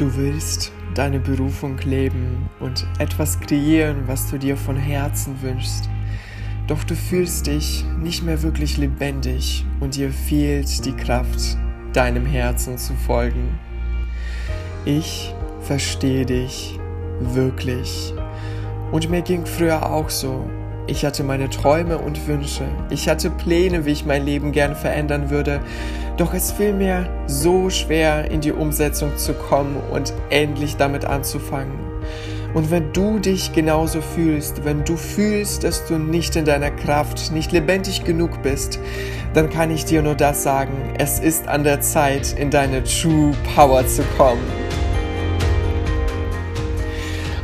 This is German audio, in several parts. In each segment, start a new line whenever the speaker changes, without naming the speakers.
Du willst deine Berufung leben und etwas kreieren, was du dir von Herzen wünschst. Doch du fühlst dich nicht mehr wirklich lebendig und dir fehlt die Kraft, deinem Herzen zu folgen. Ich verstehe dich wirklich. Und mir ging früher auch so. Ich hatte meine Träume und Wünsche. Ich hatte Pläne, wie ich mein Leben gern verändern würde. Doch es fiel mir so schwer, in die Umsetzung zu kommen und endlich damit anzufangen. Und wenn du dich genauso fühlst, wenn du fühlst, dass du nicht in deiner Kraft, nicht lebendig genug bist, dann kann ich dir nur das sagen, es ist an der Zeit, in deine True Power zu kommen.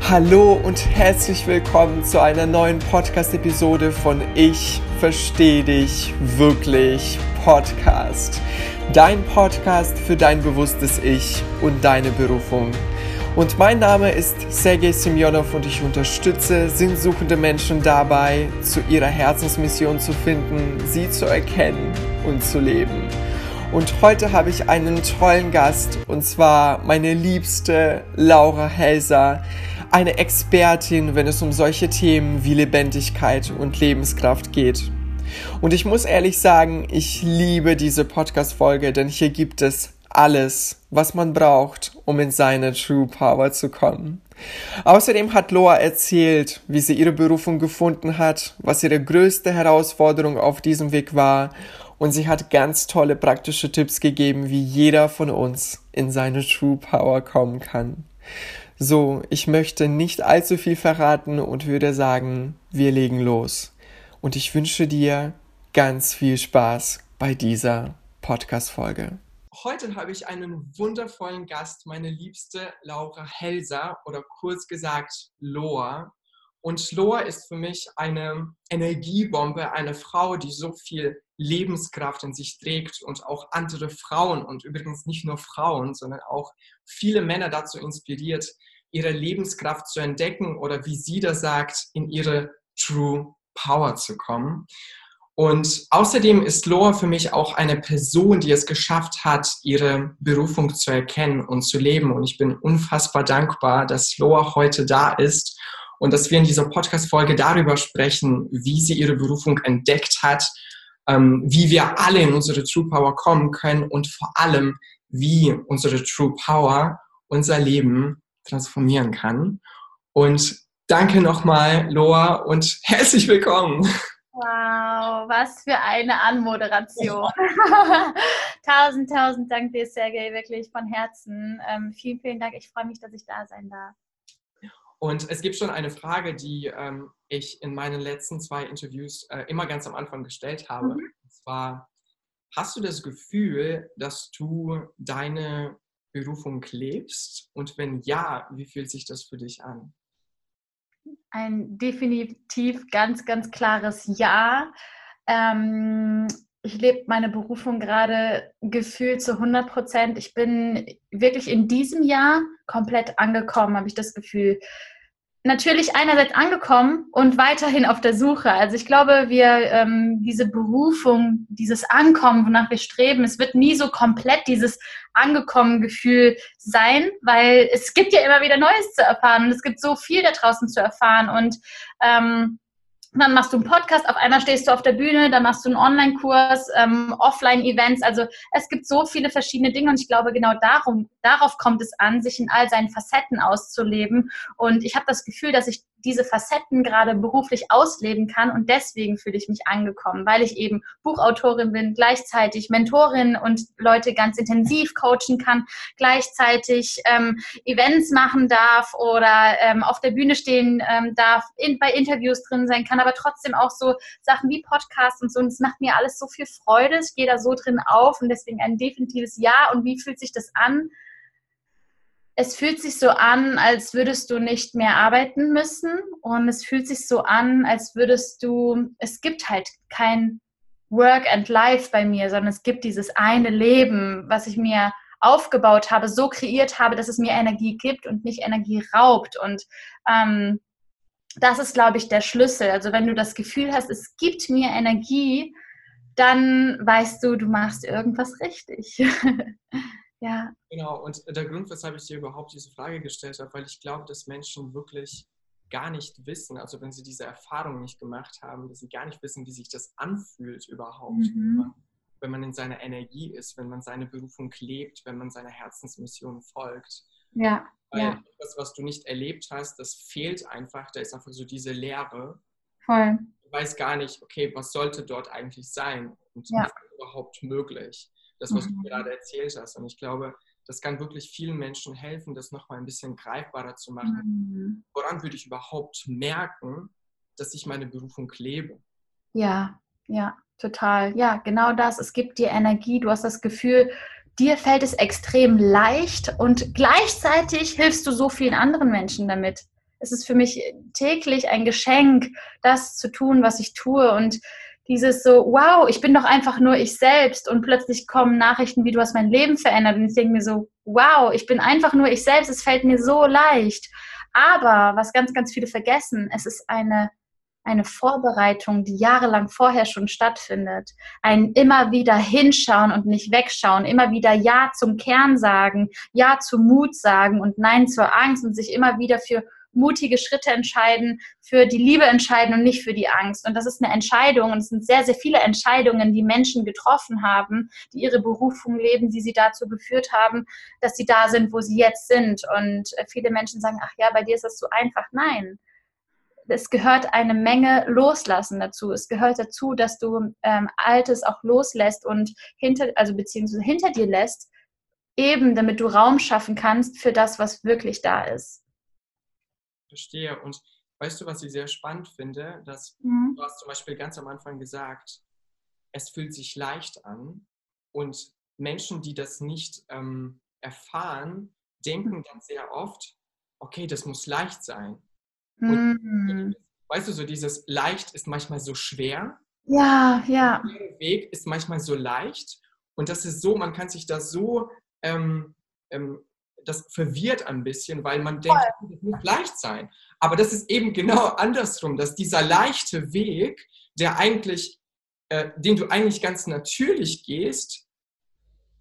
Hallo und herzlich willkommen zu einer neuen Podcast-Episode von Ich verstehe dich wirklich Podcast. Dein Podcast für dein bewusstes Ich und deine Berufung. Und mein Name ist Sergei Semyonov und ich unterstütze sinnsuchende Menschen dabei, zu ihrer Herzensmission zu finden, sie zu erkennen und zu leben. Und heute habe ich einen tollen Gast und zwar meine liebste Laura Helser eine Expertin, wenn es um solche Themen wie Lebendigkeit und Lebenskraft geht. Und ich muss ehrlich sagen, ich liebe diese Podcast-Folge, denn hier gibt es alles, was man braucht, um in seine True Power zu kommen. Außerdem hat Loa erzählt, wie sie ihre Berufung gefunden hat, was ihre größte Herausforderung auf diesem Weg war und sie hat ganz tolle praktische Tipps gegeben, wie jeder von uns in seine True Power kommen kann. So, ich möchte nicht allzu viel verraten und würde sagen, wir legen los. Und ich wünsche dir ganz viel Spaß bei dieser Podcast-Folge. Heute habe ich einen wundervollen Gast, meine liebste Laura Helser oder kurz gesagt Loa. Und Loa ist für mich eine Energiebombe, eine Frau, die so viel Lebenskraft in sich trägt und auch andere Frauen und übrigens nicht nur Frauen, sondern auch viele Männer dazu inspiriert, ihre Lebenskraft zu entdecken oder wie sie das sagt, in ihre True Power zu kommen. Und außerdem ist Loa für mich auch eine Person, die es geschafft hat, ihre Berufung zu erkennen und zu leben. Und ich bin unfassbar dankbar, dass Loa heute da ist und dass wir in dieser Podcast-Folge darüber sprechen, wie sie ihre Berufung entdeckt hat, ähm, wie wir alle in unsere True Power kommen können und vor allem, wie unsere True Power unser Leben transformieren kann. Und danke nochmal, Loa, und herzlich willkommen.
Wow, was für eine Anmoderation. tausend, tausend Dank dir, Sergej, wirklich von Herzen. Ähm, vielen, vielen Dank. Ich freue mich, dass ich da sein darf.
Und es gibt schon eine Frage, die ähm, ich in meinen letzten zwei Interviews äh, immer ganz am Anfang gestellt habe. Mhm. Und zwar, hast du das Gefühl, dass du deine Berufung lebst? Und wenn ja, wie fühlt sich das für dich an?
Ein definitiv ganz, ganz klares Ja. Ähm, ich lebe meine Berufung gerade gefühlt zu 100 Prozent. Ich bin wirklich in diesem Jahr komplett angekommen, habe ich das Gefühl natürlich einerseits angekommen und weiterhin auf der Suche. Also ich glaube, wir ähm, diese Berufung, dieses Ankommen, wonach wir streben, es wird nie so komplett dieses angekommen Gefühl sein, weil es gibt ja immer wieder Neues zu erfahren und es gibt so viel da draußen zu erfahren und ähm, dann machst du einen Podcast, auf einmal stehst du auf der Bühne, dann machst du einen Online-Kurs, ähm, Offline-Events. Also es gibt so viele verschiedene Dinge und ich glaube, genau darum, darauf kommt es an, sich in all seinen Facetten auszuleben. Und ich habe das Gefühl, dass ich diese Facetten gerade beruflich ausleben kann und deswegen fühle ich mich angekommen, weil ich eben Buchautorin bin, gleichzeitig Mentorin und Leute ganz intensiv coachen kann, gleichzeitig ähm, Events machen darf oder ähm, auf der Bühne stehen ähm, darf, in, bei Interviews drin sein kann, aber trotzdem auch so Sachen wie Podcasts und so. Und es macht mir alles so viel Freude. Ich gehe da so drin auf und deswegen ein definitives Ja. Und wie fühlt sich das an? Es fühlt sich so an, als würdest du nicht mehr arbeiten müssen und es fühlt sich so an, als würdest du, es gibt halt kein Work and Life bei mir, sondern es gibt dieses eine Leben, was ich mir aufgebaut habe, so kreiert habe, dass es mir Energie gibt und nicht Energie raubt. Und ähm, das ist, glaube ich, der Schlüssel. Also wenn du das Gefühl hast, es gibt mir Energie, dann weißt du, du machst irgendwas richtig. Ja.
Genau, und der Grund, weshalb ich dir überhaupt diese Frage gestellt habe, weil ich glaube, dass Menschen wirklich gar nicht wissen, also wenn sie diese Erfahrung nicht gemacht haben, dass sie gar nicht wissen, wie sich das anfühlt überhaupt, mhm. wenn man in seiner Energie ist, wenn man seine Berufung klebt, wenn man seiner Herzensmission folgt.
Ja.
Weil
ja.
das, was du nicht erlebt hast, das fehlt einfach, da ist einfach so diese Leere.
Voll.
Du weißt gar nicht, okay, was sollte dort eigentlich sein und ja. was ist überhaupt möglich? Das, was mhm. du gerade erzählt hast. Und ich glaube, das kann wirklich vielen Menschen helfen, das nochmal ein bisschen greifbarer zu machen. Mhm. Woran würde ich überhaupt merken, dass ich meine Berufung lebe?
Ja, ja, total. Ja, genau das. Es gibt dir Energie. Du hast das Gefühl, dir fällt es extrem leicht und gleichzeitig hilfst du so vielen anderen Menschen damit. Es ist für mich täglich ein Geschenk, das zu tun, was ich tue. Und dieses so, wow, ich bin doch einfach nur ich selbst und plötzlich kommen Nachrichten wie du hast mein Leben verändert und ich denke mir so, wow, ich bin einfach nur ich selbst, es fällt mir so leicht. Aber was ganz, ganz viele vergessen, es ist eine, eine Vorbereitung, die jahrelang vorher schon stattfindet. Ein immer wieder hinschauen und nicht wegschauen, immer wieder Ja zum Kern sagen, Ja zu Mut sagen und Nein zur Angst und sich immer wieder für mutige Schritte entscheiden, für die Liebe entscheiden und nicht für die Angst. Und das ist eine Entscheidung und es sind sehr, sehr viele Entscheidungen, die Menschen getroffen haben, die ihre Berufung leben, die sie dazu geführt haben, dass sie da sind, wo sie jetzt sind. Und äh, viele Menschen sagen, ach ja, bei dir ist das so einfach. Nein. Es gehört eine Menge Loslassen dazu. Es gehört dazu, dass du ähm, Altes auch loslässt und hinter, also beziehungsweise hinter dir lässt, eben damit du Raum schaffen kannst für das, was wirklich da ist
verstehe. Und weißt du, was ich sehr spannend finde? Dass mhm. du hast zum Beispiel ganz am Anfang gesagt, es fühlt sich leicht an. Und Menschen, die das nicht ähm, erfahren, denken dann sehr oft, okay, das muss leicht sein. Mhm. weißt du, so dieses leicht ist manchmal so schwer.
Ja, ja.
Der Weg ist manchmal so leicht. Und das ist so, man kann sich das so ähm, ähm, das verwirrt ein bisschen, weil man denkt, Voll. das muss leicht sein. Aber das ist eben genau andersrum, dass dieser leichte Weg, der eigentlich, äh, den du eigentlich ganz natürlich gehst,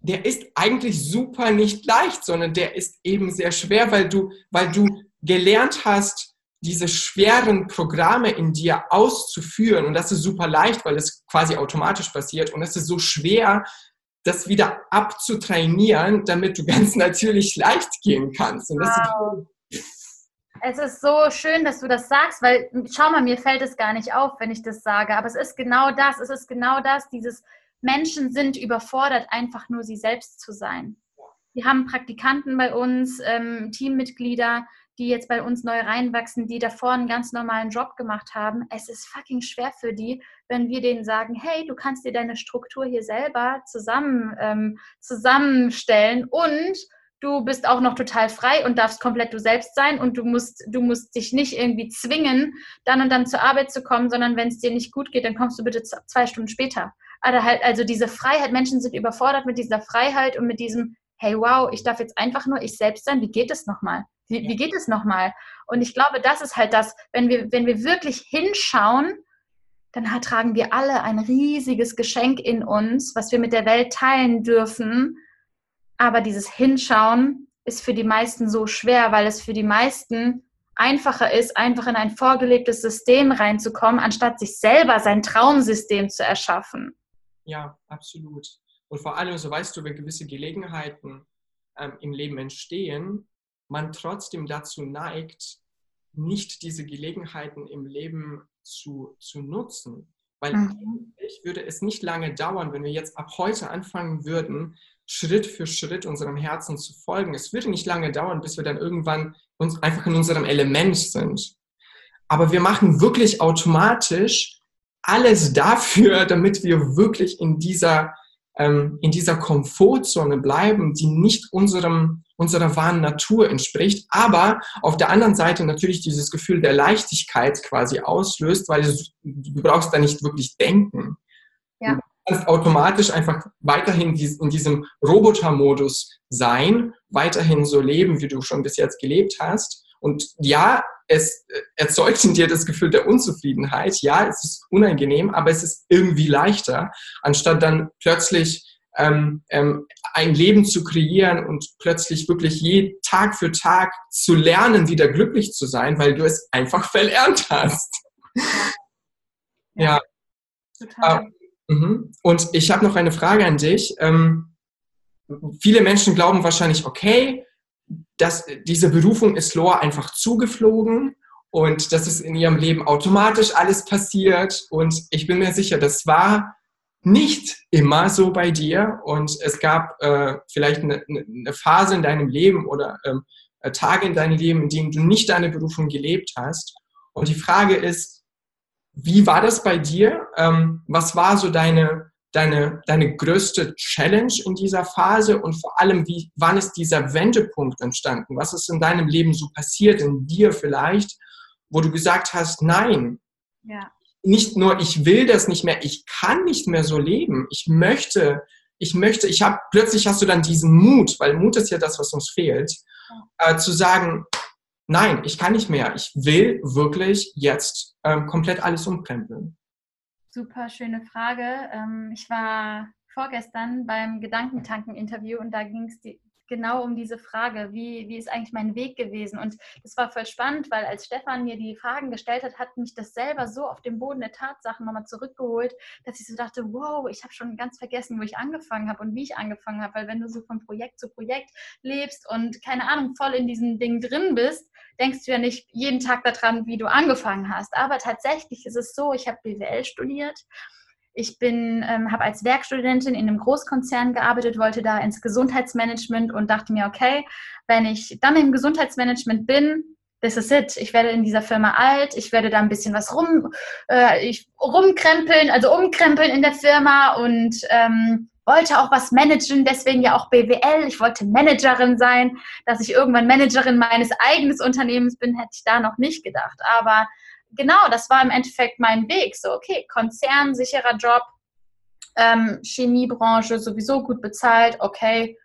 der ist eigentlich super nicht leicht, sondern der ist eben sehr schwer, weil du, weil du gelernt hast, diese schweren Programme in dir auszuführen. Und das ist super leicht, weil es quasi automatisch passiert. Und es ist so schwer, das wieder abzutrainieren, damit du ganz natürlich leicht gehen kannst.
wow. es ist so schön, dass du das sagst, weil schau mal, mir fällt es gar nicht auf, wenn ich das sage, aber es ist genau das, es ist genau das, dieses Menschen sind überfordert, einfach nur sie selbst zu sein. Wir haben Praktikanten bei uns, ähm, Teammitglieder, die jetzt bei uns neu reinwachsen, die davor einen ganz normalen Job gemacht haben. Es ist fucking schwer für die, wenn wir denen sagen, hey, du kannst dir deine Struktur hier selber zusammen, ähm, zusammenstellen und du bist auch noch total frei und darfst komplett du selbst sein und du musst, du musst dich nicht irgendwie zwingen, dann und dann zur Arbeit zu kommen, sondern wenn es dir nicht gut geht, dann kommst du bitte zwei Stunden später. Halt, also diese Freiheit, Menschen sind überfordert mit dieser Freiheit und mit diesem, hey wow, ich darf jetzt einfach nur ich selbst sein, wie geht es nochmal? Wie, wie geht es nochmal? Und ich glaube, das ist halt das, wenn wir, wenn wir wirklich hinschauen, dann tragen wir alle ein riesiges Geschenk in uns, was wir mit der Welt teilen dürfen. Aber dieses Hinschauen ist für die meisten so schwer, weil es für die meisten einfacher ist, einfach in ein vorgelebtes System reinzukommen, anstatt sich selber sein Traumsystem zu erschaffen.
Ja, absolut. Und vor allem, so weißt du, wenn gewisse Gelegenheiten ähm, im Leben entstehen, man trotzdem dazu neigt, nicht diese Gelegenheiten im Leben zu, zu nutzen. Weil mhm. eigentlich würde es nicht lange dauern, wenn wir jetzt ab heute anfangen würden, Schritt für Schritt unserem Herzen zu folgen. Es würde nicht lange dauern, bis wir dann irgendwann uns einfach in unserem Element sind. Aber wir machen wirklich automatisch alles dafür, damit wir wirklich in dieser ähm, in dieser Komfortzone bleiben, die nicht unserem, unserer wahren Natur entspricht, aber auf der anderen Seite natürlich dieses Gefühl der Leichtigkeit quasi auslöst, weil es, du brauchst da nicht wirklich denken. Ja. Du kannst automatisch einfach weiterhin in diesem Robotermodus sein, weiterhin so leben, wie du schon bis jetzt gelebt hast. Und ja, es äh, erzeugt in dir das Gefühl der Unzufriedenheit. Ja, es ist unangenehm, aber es ist irgendwie leichter, anstatt dann plötzlich ähm, ähm, ein Leben zu kreieren und plötzlich wirklich je Tag für Tag zu lernen, wieder glücklich zu sein, weil du es einfach verlernt hast. ja. Total. Uh, und ich habe noch eine Frage an dich. Ähm, viele Menschen glauben wahrscheinlich, okay, dass diese Berufung ist Lore einfach zugeflogen und dass es in ihrem Leben automatisch alles passiert. Und ich bin mir sicher, das war nicht immer so bei dir und es gab äh, vielleicht eine, eine, Phase in deinem Leben oder ähm, äh, Tage in deinem Leben, in denen du nicht deine Berufung gelebt hast. Und die Frage ist, wie war das bei dir? Ähm, was war so deine, deine, deine größte Challenge in dieser Phase und vor allem, wie, wann ist dieser Wendepunkt entstanden? Was ist in deinem Leben so passiert, in dir vielleicht, wo du gesagt hast, nein, ja. nicht nur ich will das nicht mehr, ich kann nicht mehr so leben, ich möchte, ich möchte, ich habe, plötzlich hast du dann diesen Mut, weil Mut ist ja das, was uns fehlt, ja. äh, zu sagen, nein, ich kann nicht mehr, ich will wirklich jetzt ähm, komplett alles umkrempeln.
Super schöne Frage. Ähm, ich war vorgestern beim Gedankentanken-Interview und da ging es genau um diese Frage, wie, wie ist eigentlich mein Weg gewesen? Und das war voll spannend, weil als Stefan mir die Fragen gestellt hat, hat mich das selber so auf den Boden der Tatsachen nochmal zurückgeholt, dass ich so dachte, wow, ich habe schon ganz vergessen, wo ich angefangen habe und wie ich angefangen habe, weil wenn du so von Projekt zu Projekt lebst und keine Ahnung, voll in diesem Ding drin bist, denkst du ja nicht jeden Tag daran, wie du angefangen hast. Aber tatsächlich ist es so, ich habe BWL studiert ich bin, ähm, habe als Werkstudentin in einem Großkonzern gearbeitet, wollte da ins Gesundheitsmanagement und dachte mir, okay, wenn ich dann im Gesundheitsmanagement bin, this is it. Ich werde in dieser Firma alt, ich werde da ein bisschen was rum, äh, ich, rumkrempeln, also umkrempeln in der Firma und ähm, wollte auch was managen, deswegen ja auch BWL. Ich wollte Managerin sein. Dass ich irgendwann Managerin meines eigenen Unternehmens bin, hätte ich da noch nicht gedacht. Aber genau, das war im Endeffekt mein Weg. So, okay, Konzern, sicherer Job, ähm, Chemiebranche sowieso gut bezahlt, okay,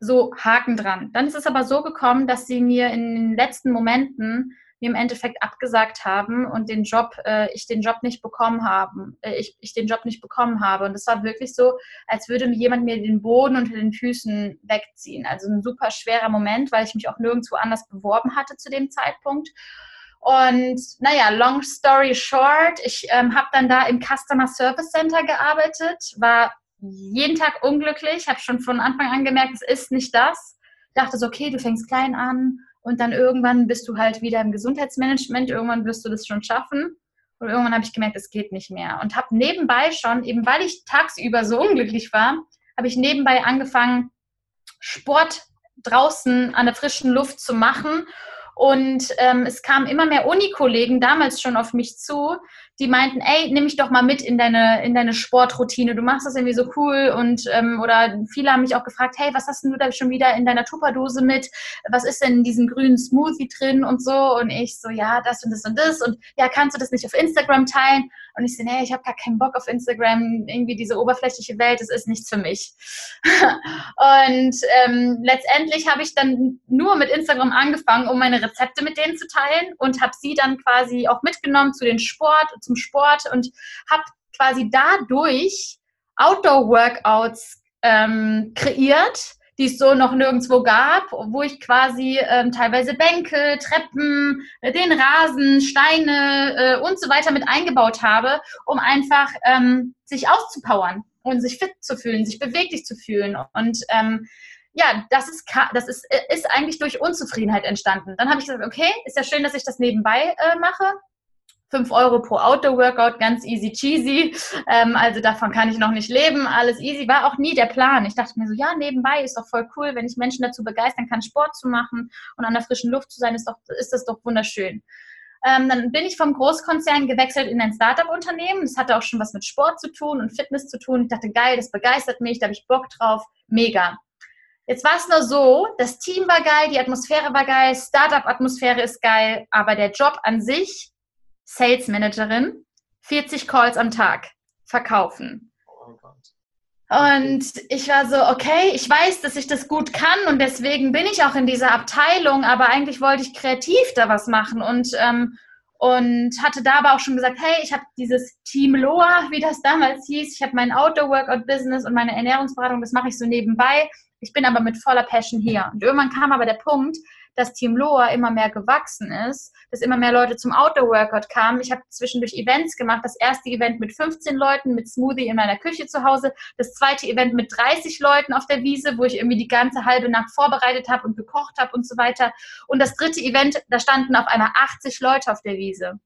so Haken dran. Dann ist es aber so gekommen, dass sie mir in den letzten Momenten mir im Endeffekt abgesagt haben und den Job, äh, ich den Job nicht bekommen haben, äh, ich, ich den Job nicht bekommen habe. Und es war wirklich so, als würde jemand mir den Boden unter den Füßen wegziehen. Also ein super schwerer Moment, weil ich mich auch nirgendwo anders beworben hatte zu dem Zeitpunkt. Und naja, long story short, ich ähm, habe dann da im Customer Service Center gearbeitet, war jeden Tag unglücklich, habe schon von Anfang an gemerkt, es ist nicht das. Dachte so, okay, du fängst klein an und dann irgendwann bist du halt wieder im Gesundheitsmanagement, irgendwann wirst du das schon schaffen. Und irgendwann habe ich gemerkt, es geht nicht mehr. Und habe nebenbei schon, eben weil ich tagsüber so unglücklich war, habe ich nebenbei angefangen, Sport draußen an der frischen Luft zu machen und ähm, es kamen immer mehr Unikollegen damals schon auf mich zu, die meinten, ey, nimm mich doch mal mit in deine, in deine Sportroutine. Du machst das irgendwie so cool. Und ähm, oder viele haben mich auch gefragt, hey, was hast denn du da schon wieder in deiner Tupperdose mit? Was ist denn in diesem grünen Smoothie drin und so? Und ich so, ja, das und das und das. Und ja, kannst du das nicht auf Instagram teilen? Und ich so, nee, ich habe gar keinen Bock auf Instagram. Irgendwie diese oberflächliche Welt, das ist nichts für mich. und ähm, letztendlich habe ich dann nur mit Instagram angefangen, um meine Rezepte mit denen zu teilen und habe sie dann quasi auch mitgenommen zu den Sport, zum Sport und habe quasi dadurch Outdoor-Workouts ähm, kreiert, die es so noch nirgendwo gab, wo ich quasi ähm, teilweise Bänke, Treppen, äh, den Rasen, Steine äh, und so weiter mit eingebaut habe, um einfach ähm, sich auszupowern und sich fit zu fühlen, sich beweglich zu fühlen. Und ähm, ja, das ist, das ist, ist eigentlich durch Unzufriedenheit entstanden. Dann habe ich gesagt, okay, ist ja schön, dass ich das nebenbei äh, mache. 5 Euro pro Outdoor-Workout, ganz easy cheesy. Ähm, also davon kann ich noch nicht leben. Alles easy. War auch nie der Plan. Ich dachte mir so, ja, nebenbei ist doch voll cool, wenn ich Menschen dazu begeistern kann, Sport zu machen und an der frischen Luft zu sein, ist, doch, ist das doch wunderschön. Ähm, dann bin ich vom Großkonzern gewechselt in ein Startup-Unternehmen. Das hatte auch schon was mit Sport zu tun und Fitness zu tun. Ich dachte, geil, das begeistert mich, da habe ich Bock drauf. Mega. Jetzt war es nur so, das Team war geil, die Atmosphäre war geil, Startup-Atmosphäre ist geil, aber der Job an sich Sales Managerin, 40 Calls am Tag verkaufen. Und ich war so, okay, ich weiß, dass ich das gut kann und deswegen bin ich auch in dieser Abteilung, aber eigentlich wollte ich kreativ da was machen und, ähm, und hatte da aber auch schon gesagt, hey, ich habe dieses Team Loa, wie das damals hieß, ich habe mein Outdoor-Workout-Business und meine Ernährungsberatung, das mache ich so nebenbei. Ich bin aber mit voller Passion hier. Und irgendwann kam aber der Punkt, dass Team Loa immer mehr gewachsen ist, dass immer mehr Leute zum Outdoor-Workout kamen. Ich habe zwischendurch Events gemacht. Das erste Event mit 15 Leuten mit Smoothie in meiner Küche zu Hause. Das zweite Event mit 30 Leuten auf der Wiese, wo ich irgendwie die ganze halbe Nacht vorbereitet habe und gekocht habe und so weiter. Und das dritte Event, da standen auf einmal 80 Leute auf der Wiese.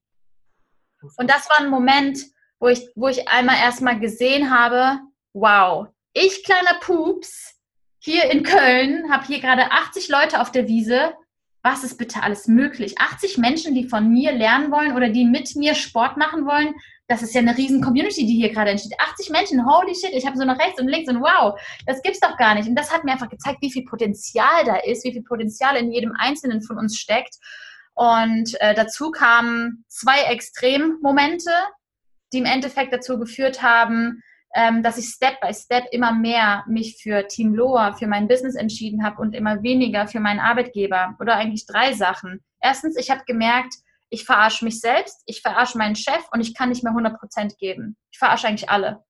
Und das war ein Moment, wo ich, wo ich einmal erstmal gesehen habe, wow, ich kleiner Pups hier in Köln, habe hier gerade 80 Leute auf der Wiese. Was ist bitte alles möglich? 80 Menschen, die von mir lernen wollen oder die mit mir Sport machen wollen. Das ist ja eine riesen Community, die hier gerade entsteht. 80 Menschen, holy shit, ich habe so nach rechts und links und wow, das gibt's doch gar nicht. Und das hat mir einfach gezeigt, wie viel Potenzial da ist, wie viel Potenzial in jedem Einzelnen von uns steckt. Und äh, dazu kamen zwei Extremmomente, die im Endeffekt dazu geführt haben, ähm, dass ich Step by Step immer mehr mich für Team Loa, für mein Business entschieden habe und immer weniger für meinen Arbeitgeber. Oder eigentlich drei Sachen. Erstens, ich habe gemerkt, ich verarsche mich selbst, ich verarsche meinen Chef und ich kann nicht mehr 100% geben. Ich verarsche eigentlich alle.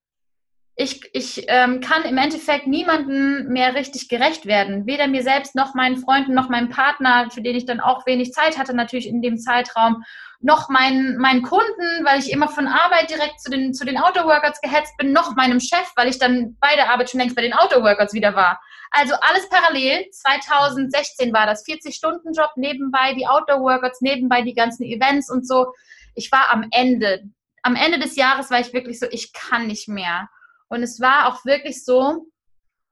Ich, ich ähm, kann im Endeffekt niemandem mehr richtig gerecht werden. Weder mir selbst noch meinen Freunden noch meinem Partner, für den ich dann auch wenig Zeit hatte, natürlich in dem Zeitraum noch meinen, meinen Kunden, weil ich immer von Arbeit direkt zu den, zu den Outdoor-Workouts gehetzt bin, noch meinem Chef, weil ich dann bei der Arbeit schon längst bei den Outdoor-Workouts wieder war. Also alles parallel. 2016 war das 40-Stunden-Job nebenbei, die Outdoor-Workouts nebenbei, die ganzen Events und so. Ich war am Ende. Am Ende des Jahres war ich wirklich so, ich kann nicht mehr. Und es war auch wirklich so,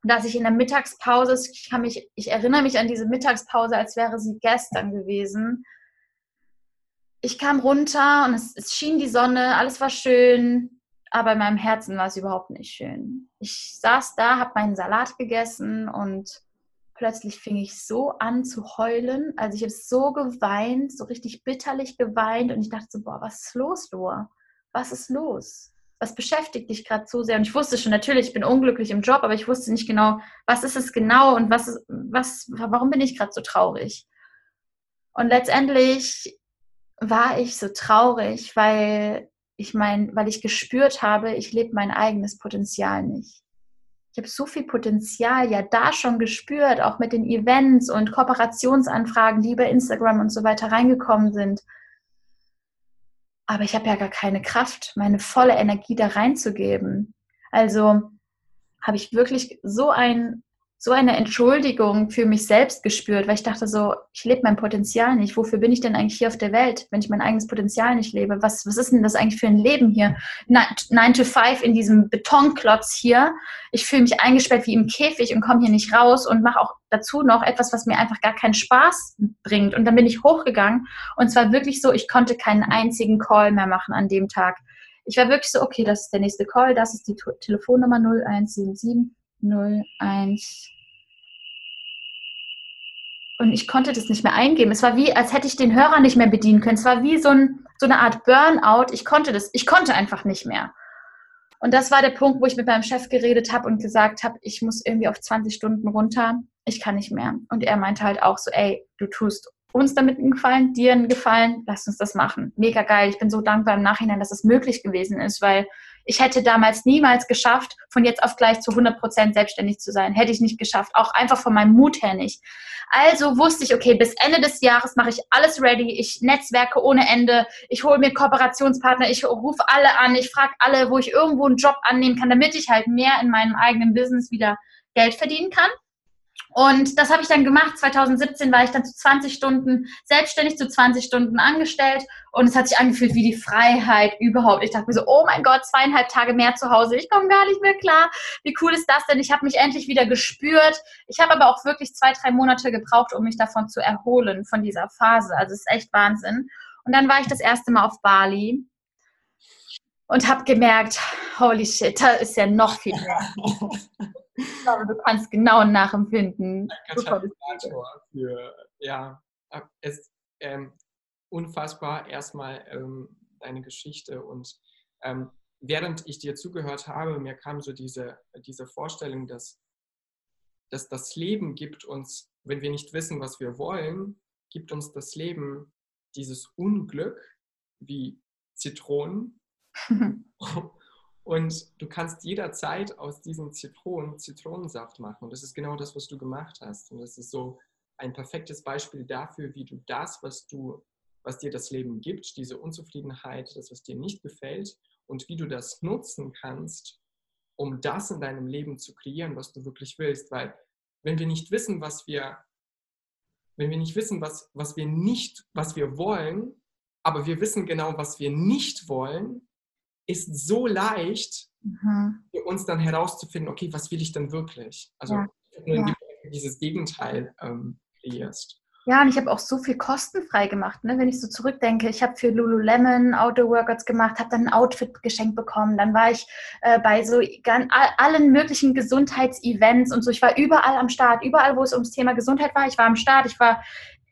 dass ich in der Mittagspause, ich, kann mich, ich erinnere mich an diese Mittagspause, als wäre sie gestern gewesen, ich kam runter und es, es schien die Sonne, alles war schön, aber in meinem Herzen war es überhaupt nicht schön. Ich saß da, habe meinen Salat gegessen und plötzlich fing ich so an zu heulen. Also ich habe so geweint, so richtig bitterlich geweint und ich dachte so, boah, was ist los, Loa? Was ist los? Was beschäftigt dich gerade so sehr? Und ich wusste schon, natürlich, ich bin unglücklich im Job, aber ich wusste nicht genau, was ist es genau und was was, warum bin ich gerade so traurig? Und letztendlich war ich so traurig, weil ich mein, weil ich gespürt habe, ich lebe mein eigenes Potenzial nicht. Ich habe so viel Potenzial ja da schon gespürt, auch mit den Events und Kooperationsanfragen, die über Instagram und so weiter reingekommen sind. Aber ich habe ja gar keine Kraft, meine volle Energie da reinzugeben. Also habe ich wirklich so ein so eine Entschuldigung für mich selbst gespürt, weil ich dachte so, ich lebe mein Potenzial nicht. Wofür bin ich denn eigentlich hier auf der Welt, wenn ich mein eigenes Potenzial nicht lebe? Was, was ist denn das eigentlich für ein Leben hier? Nine to five in diesem Betonklotz hier. Ich fühle mich eingesperrt wie im Käfig und komme hier nicht raus und mache auch dazu noch etwas, was mir einfach gar keinen Spaß bringt. Und dann bin ich hochgegangen und zwar wirklich so, ich konnte keinen einzigen Call mehr machen an dem Tag. Ich war wirklich so, okay, das ist der nächste Call, das ist die Telefonnummer 0177 01. Und ich konnte das nicht mehr eingeben. Es war wie, als hätte ich den Hörer nicht mehr bedienen können. Es war wie so, ein, so eine Art Burnout. Ich konnte das, ich konnte einfach nicht mehr. Und das war der Punkt, wo ich mit meinem Chef geredet habe und gesagt habe, ich muss irgendwie auf 20 Stunden runter. Ich kann nicht mehr. Und er meinte halt auch so, ey, du tust uns damit einen Gefallen, dir einen Gefallen, lass uns das machen. Mega geil. Ich bin so dankbar im Nachhinein, dass es möglich gewesen ist, weil ich hätte damals niemals geschafft, von jetzt auf gleich zu 100 Prozent selbstständig zu sein. Hätte ich nicht geschafft. Auch einfach von meinem Mut her nicht. Also wusste ich, okay, bis Ende des Jahres mache ich alles ready. Ich netzwerke ohne Ende. Ich hole mir Kooperationspartner. Ich rufe alle an. Ich frage alle, wo ich irgendwo einen Job annehmen kann, damit ich halt mehr in meinem eigenen Business wieder Geld verdienen kann. Und das habe ich dann gemacht. 2017 war ich dann zu 20 Stunden selbstständig, zu 20 Stunden angestellt. Und es hat sich angefühlt wie die Freiheit überhaupt. Ich dachte mir so, oh mein Gott, zweieinhalb Tage mehr zu Hause. Ich komme gar nicht mehr klar. Wie cool ist das denn? Ich habe mich endlich wieder gespürt. Ich habe aber auch wirklich zwei, drei Monate gebraucht, um mich davon zu erholen, von dieser Phase. Also es ist echt Wahnsinn. Und dann war ich das erste Mal auf Bali und habe gemerkt, holy shit, da ist ja noch viel mehr. Ich glaube, du kannst genau nachempfinden.
Für, ja, es ähm, unfassbar erstmal ähm, deine Geschichte und ähm, während ich dir zugehört habe, mir kam so diese, diese Vorstellung, dass, dass das Leben gibt uns, wenn wir nicht wissen, was wir wollen, gibt uns das Leben dieses Unglück, wie Zitronen. Und du kannst jederzeit aus diesen Zitronen Zitronensaft machen. Und das ist genau das, was du gemacht hast. Und das ist so ein perfektes Beispiel dafür, wie du das, was du, was dir das Leben gibt, diese Unzufriedenheit, das, was dir nicht gefällt, und wie du das nutzen kannst, um das in deinem Leben zu kreieren, was du wirklich willst. Weil wenn wir nicht wissen, was wir, wenn wir nicht wissen, was, was wir nicht, was wir wollen, aber wir wissen genau, was wir nicht wollen, ist so leicht mhm. für uns dann herauszufinden, okay, was will ich denn wirklich? Also ja. ja. dieses Gegenteil ähm, kreierst.
Ja, und ich habe auch so viel kostenfrei gemacht, ne? wenn ich so zurückdenke. Ich habe für Lululemon Outdoor-Workouts gemacht, habe dann ein Outfit geschenkt bekommen. Dann war ich äh, bei so ganz, allen möglichen Gesundheitsevents und so. Ich war überall am Start, überall, wo es ums Thema Gesundheit war. Ich war am Start, ich war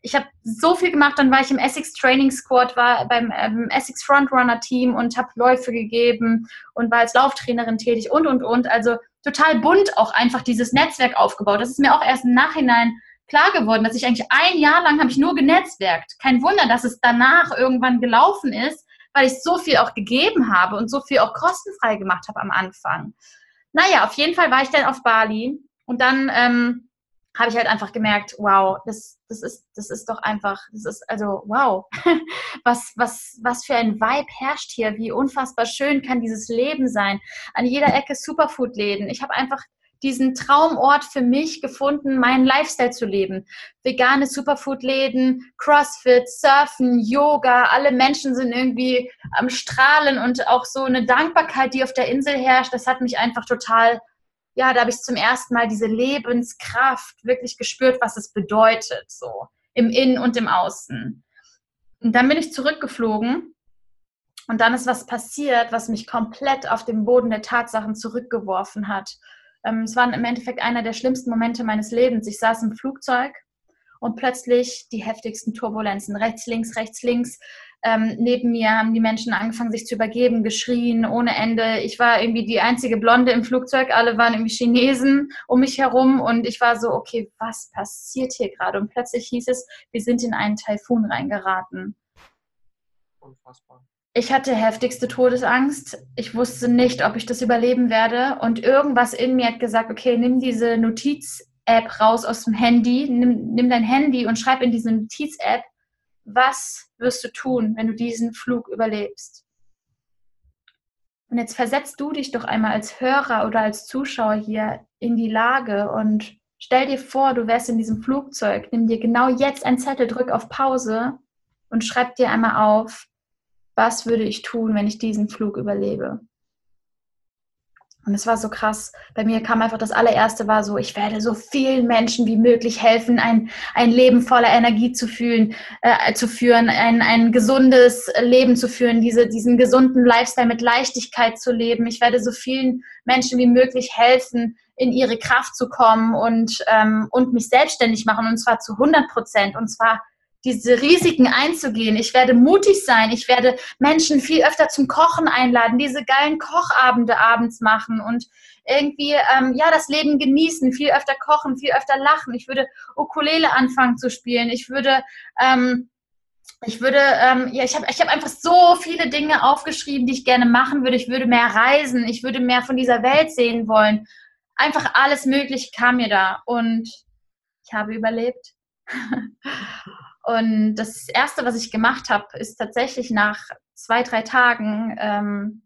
ich habe so viel gemacht, dann war ich im Essex Training Squad, war beim ähm, Essex Frontrunner Team und habe Läufe gegeben und war als Lauftrainerin tätig und und und. Also total bunt auch einfach dieses Netzwerk aufgebaut. Das ist mir auch erst im Nachhinein klar geworden, dass ich eigentlich ein Jahr lang habe ich nur genetzwerkt. Kein Wunder, dass es danach irgendwann gelaufen ist, weil ich so viel auch gegeben habe und so viel auch kostenfrei gemacht habe am Anfang. Naja, auf jeden Fall war ich dann auf Bali und dann ähm, habe ich halt einfach gemerkt, wow, das, das, ist, das ist doch einfach, das ist also wow, was, was, was für ein Vibe herrscht hier, wie unfassbar schön kann dieses Leben sein. An jeder Ecke Superfood-Läden. Ich habe einfach diesen Traumort für mich gefunden, meinen Lifestyle zu leben. Vegane Superfood-Läden, Crossfit, Surfen, Yoga, alle Menschen sind irgendwie am Strahlen und auch so eine Dankbarkeit, die auf der Insel herrscht, das hat mich einfach total, ja, da habe ich zum ersten Mal diese Lebenskraft wirklich gespürt, was es bedeutet, so im Innen und im Außen. Und dann bin ich zurückgeflogen und dann ist was passiert, was mich komplett auf den Boden der Tatsachen zurückgeworfen hat. Ähm, es war im Endeffekt einer der schlimmsten Momente meines Lebens. Ich saß im Flugzeug und plötzlich die heftigsten Turbulenzen. Rechts, links, rechts, links. Ähm, neben mir haben die Menschen angefangen, sich zu übergeben, geschrien ohne Ende. Ich war irgendwie die einzige Blonde im Flugzeug. Alle waren irgendwie Chinesen um mich herum und ich war so, okay, was passiert hier gerade? Und plötzlich hieß es, wir sind in einen Taifun reingeraten. Unfassbar. Ich hatte heftigste Todesangst. Ich wusste nicht, ob ich das überleben werde. Und irgendwas in mir hat gesagt, okay, nimm diese Notiz-App raus aus dem Handy, nimm, nimm dein Handy und schreib in diese Notiz-App, was wirst du tun, wenn du diesen Flug überlebst. Und jetzt versetzt du dich doch einmal als Hörer oder als Zuschauer hier in die Lage und stell dir vor, du wärst in diesem Flugzeug. Nimm dir genau jetzt einen Zettel, drück auf Pause und schreib dir einmal auf, was würde ich tun, wenn ich diesen Flug überlebe? Und es war so krass. Bei mir kam einfach das allererste war so, ich werde so vielen Menschen wie möglich helfen, ein, ein Leben voller Energie zu fühlen, äh, zu führen, ein, ein gesundes Leben zu führen, diese, diesen gesunden Lifestyle mit Leichtigkeit zu leben. Ich werde so vielen Menschen wie möglich helfen, in ihre Kraft zu kommen und, ähm, und mich selbstständig machen und zwar zu 100 Prozent und zwar diese Risiken einzugehen. Ich werde mutig sein. Ich werde Menschen viel öfter zum Kochen einladen, diese geilen Kochabende abends machen und irgendwie ähm, ja das Leben genießen, viel öfter kochen, viel öfter lachen. Ich würde Ukulele anfangen zu spielen. Ich würde ähm, ich würde, ähm, ja, ich habe ich hab einfach so viele Dinge aufgeschrieben, die ich gerne machen würde. Ich würde mehr reisen, ich würde mehr von dieser Welt sehen wollen. Einfach alles Mögliche kam mir da und ich habe überlebt. Und das Erste, was ich gemacht habe, ist tatsächlich nach zwei, drei Tagen ähm,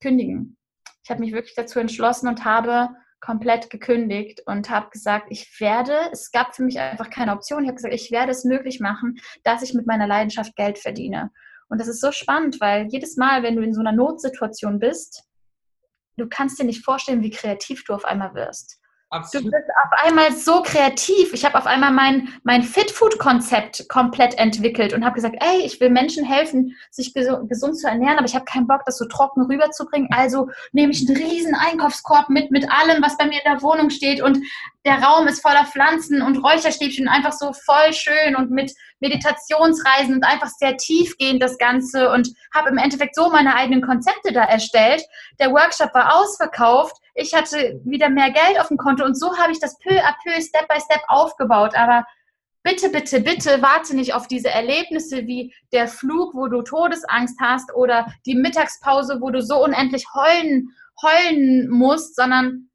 kündigen. Ich habe mich wirklich dazu entschlossen und habe komplett gekündigt und habe gesagt, ich werde, es gab für mich einfach keine Option, ich habe gesagt, ich werde es möglich machen, dass ich mit meiner Leidenschaft Geld verdiene. Und das ist so spannend, weil jedes Mal, wenn du in so einer Notsituation bist, du kannst dir nicht vorstellen, wie kreativ du auf einmal wirst. Absolut. Du bist auf einmal so kreativ. Ich habe auf einmal mein, mein Fit-Food-Konzept komplett entwickelt und habe gesagt, ey, ich will Menschen helfen, sich gesund zu ernähren, aber ich habe keinen Bock, das so trocken rüberzubringen. Also nehme ich einen riesen Einkaufskorb mit, mit allem, was bei mir in der Wohnung steht und der Raum ist voller Pflanzen und Räucherstäbchen, einfach so voll schön und mit Meditationsreisen und einfach sehr tiefgehend das Ganze und habe im Endeffekt so meine eigenen Konzepte da erstellt. Der Workshop war ausverkauft. Ich hatte wieder mehr Geld auf dem Konto und so habe ich das peu à peu, Step by Step aufgebaut. Aber bitte, bitte, bitte warte nicht auf diese Erlebnisse wie der Flug, wo du Todesangst hast oder die Mittagspause, wo du so unendlich heulen, heulen musst, sondern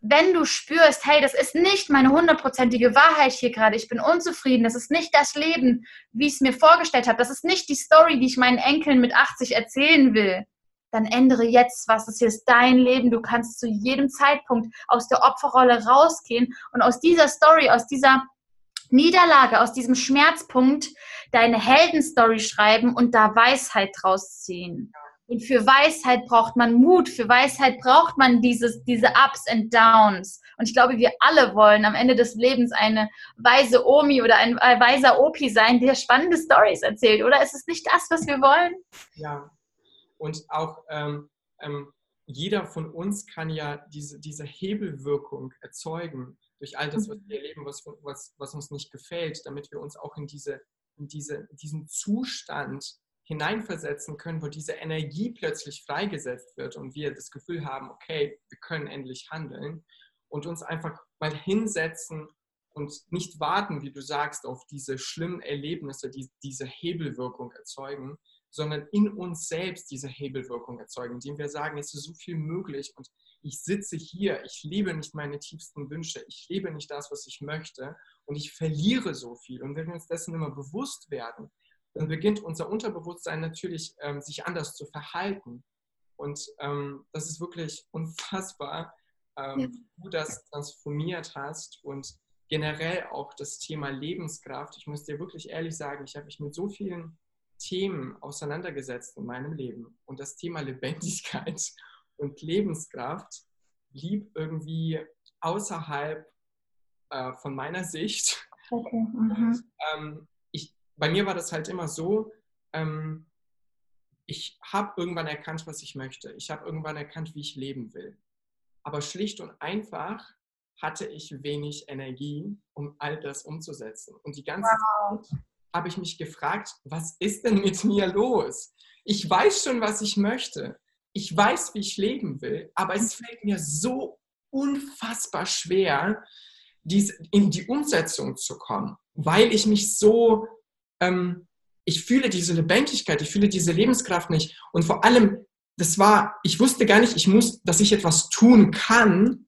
wenn du spürst, hey, das ist nicht meine hundertprozentige Wahrheit hier gerade, ich bin unzufrieden, das ist nicht das Leben, wie ich es mir vorgestellt habe, das ist nicht die Story, die ich meinen Enkeln mit 80 erzählen will, dann ändere jetzt was. Das hier ist dein Leben. Du kannst zu jedem Zeitpunkt aus der Opferrolle rausgehen und aus dieser Story, aus dieser Niederlage, aus diesem Schmerzpunkt deine Heldenstory schreiben und da Weisheit draus ziehen. Und für Weisheit braucht man Mut, für Weisheit braucht man dieses, diese Ups and Downs. Und ich glaube, wir alle wollen am Ende des Lebens eine weise Omi oder ein, ein weiser Opi sein, der spannende Stories erzählt. Oder ist es nicht das, was wir wollen?
Ja, und auch ähm, ähm, jeder von uns kann ja diese, diese Hebelwirkung erzeugen durch all das, was wir erleben, was, was, was uns nicht gefällt, damit wir uns auch in, diese, in diese, diesen Zustand hineinversetzen können, wo diese Energie plötzlich freigesetzt wird und wir das Gefühl haben, okay, wir können endlich handeln. Und uns einfach mal hinsetzen und nicht warten, wie du sagst, auf diese schlimmen Erlebnisse, die diese Hebelwirkung erzeugen, sondern in uns selbst diese Hebelwirkung erzeugen, indem wir sagen, es ist so viel möglich und ich sitze hier, ich lebe nicht meine tiefsten Wünsche, ich lebe nicht das, was ich möchte und ich verliere so viel. Und wenn wir uns dessen immer bewusst werden, dann beginnt unser Unterbewusstsein natürlich ähm, sich anders zu verhalten. Und ähm, das ist wirklich unfassbar, ähm, ja. wie du das transformiert hast und generell auch das Thema Lebenskraft. Ich muss dir wirklich ehrlich sagen, ich habe mich mit so vielen Themen auseinandergesetzt in meinem Leben. Und das Thema Lebendigkeit und Lebenskraft blieb irgendwie außerhalb äh, von meiner Sicht. Okay. Mhm. Und, ähm, ich, bei mir war das halt immer so, ähm, ich habe irgendwann erkannt, was ich möchte. Ich habe irgendwann erkannt, wie ich leben will. Aber schlicht und einfach hatte ich wenig Energie, um all das umzusetzen. Und die ganze wow. Zeit habe ich mich gefragt, was ist denn mit mir los? Ich weiß schon, was ich möchte. Ich weiß, wie ich leben will, aber es fällt mir so unfassbar schwer, in die Umsetzung zu kommen, weil ich mich so, ähm, ich fühle diese Lebendigkeit, ich fühle diese Lebenskraft nicht. Und vor allem, das war, ich wusste gar nicht, ich muss, dass ich etwas tun kann,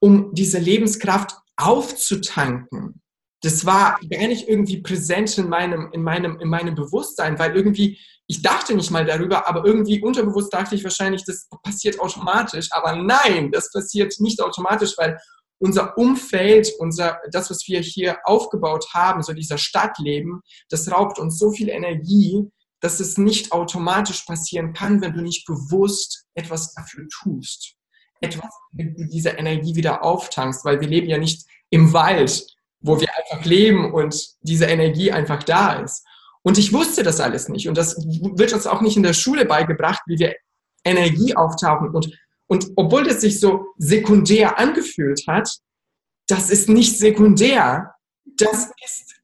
um diese Lebenskraft aufzutanken das war gar nicht irgendwie präsent in meinem, in meinem, in meinem Bewusstsein, weil irgendwie, ich dachte nicht mal darüber, aber irgendwie unterbewusst dachte ich wahrscheinlich, das passiert automatisch. Aber nein, das passiert nicht automatisch, weil unser Umfeld, unser, das, was wir hier aufgebaut haben, so dieser Stadtleben, das raubt uns so viel Energie, dass es nicht automatisch passieren kann, wenn du nicht bewusst etwas dafür tust. Etwas, wenn du diese Energie wieder auftankst, weil wir leben ja nicht im Wald wo wir einfach leben und diese Energie einfach da ist. Und ich wusste das alles nicht. Und das wird uns auch nicht in der Schule beigebracht, wie wir Energie auftauchen. Und, und obwohl das sich so sekundär angefühlt hat, das ist nicht sekundär. Das ist,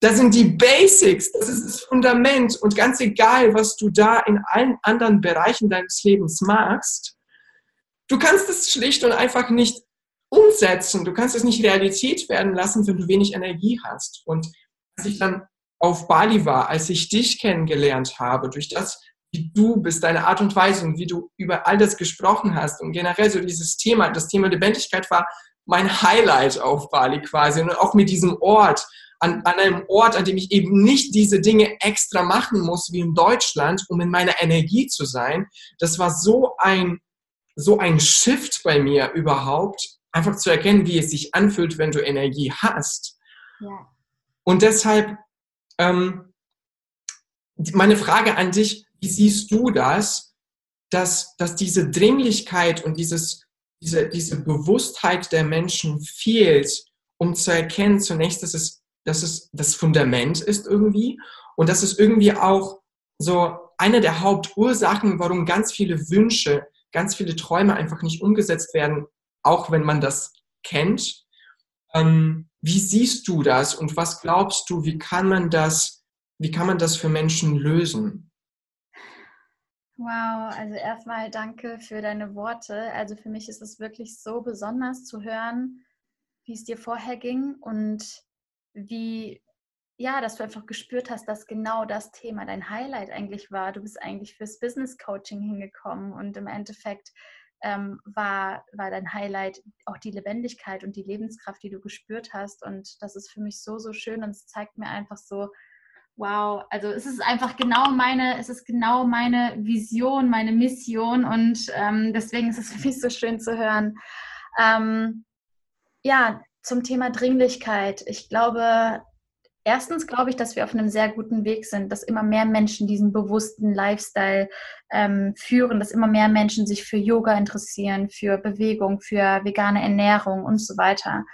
das sind die Basics. Das ist das Fundament. Und ganz egal, was du da in allen anderen Bereichen deines Lebens machst, du kannst es schlicht und einfach nicht umsetzen. Du kannst es nicht Realität werden lassen, wenn du wenig Energie hast. Und als ich dann auf Bali war, als ich dich kennengelernt habe, durch das, wie du bist, deine Art und Weise und wie du über all das gesprochen hast und generell so dieses Thema, das Thema Lebendigkeit war mein Highlight auf Bali quasi und auch mit diesem Ort, an, an einem Ort, an dem ich eben nicht diese Dinge extra machen muss wie in Deutschland, um in meiner Energie zu sein. Das war so ein, so ein Shift bei mir überhaupt, einfach zu erkennen, wie es sich anfühlt, wenn du Energie hast. Ja. Und deshalb ähm, meine Frage an dich, wie siehst du das, dass, dass diese Dringlichkeit und dieses, diese, diese Bewusstheit der Menschen fehlt, um zu erkennen, zunächst, dass es, dass es das Fundament ist irgendwie und dass es irgendwie auch so eine der Hauptursachen, warum ganz viele Wünsche, ganz viele Träume einfach nicht umgesetzt werden, auch wenn man das kennt. Ähm, wie siehst du das und was glaubst du, wie kann man das, wie kann man das für Menschen lösen?
Wow, also erstmal danke für deine Worte. Also für mich ist es wirklich so besonders zu hören, wie es dir vorher ging und wie, ja, dass du einfach gespürt hast, dass genau das Thema dein Highlight eigentlich war. Du bist eigentlich fürs Business Coaching hingekommen und im Endeffekt ähm, war, war dein Highlight auch die Lebendigkeit und die Lebenskraft, die du gespürt hast. Und das ist für mich so, so schön und es zeigt mir einfach so, wow, also es ist einfach genau meine, es ist genau meine Vision, meine Mission und ähm, deswegen ist es für mich so schön zu hören. Ähm, ja, zum Thema Dringlichkeit. Ich glaube, erstens glaube ich, dass wir auf einem sehr guten Weg sind, dass immer mehr Menschen diesen bewussten Lifestyle ähm, führen, dass immer mehr Menschen sich für Yoga interessieren, für Bewegung, für vegane Ernährung und so weiter.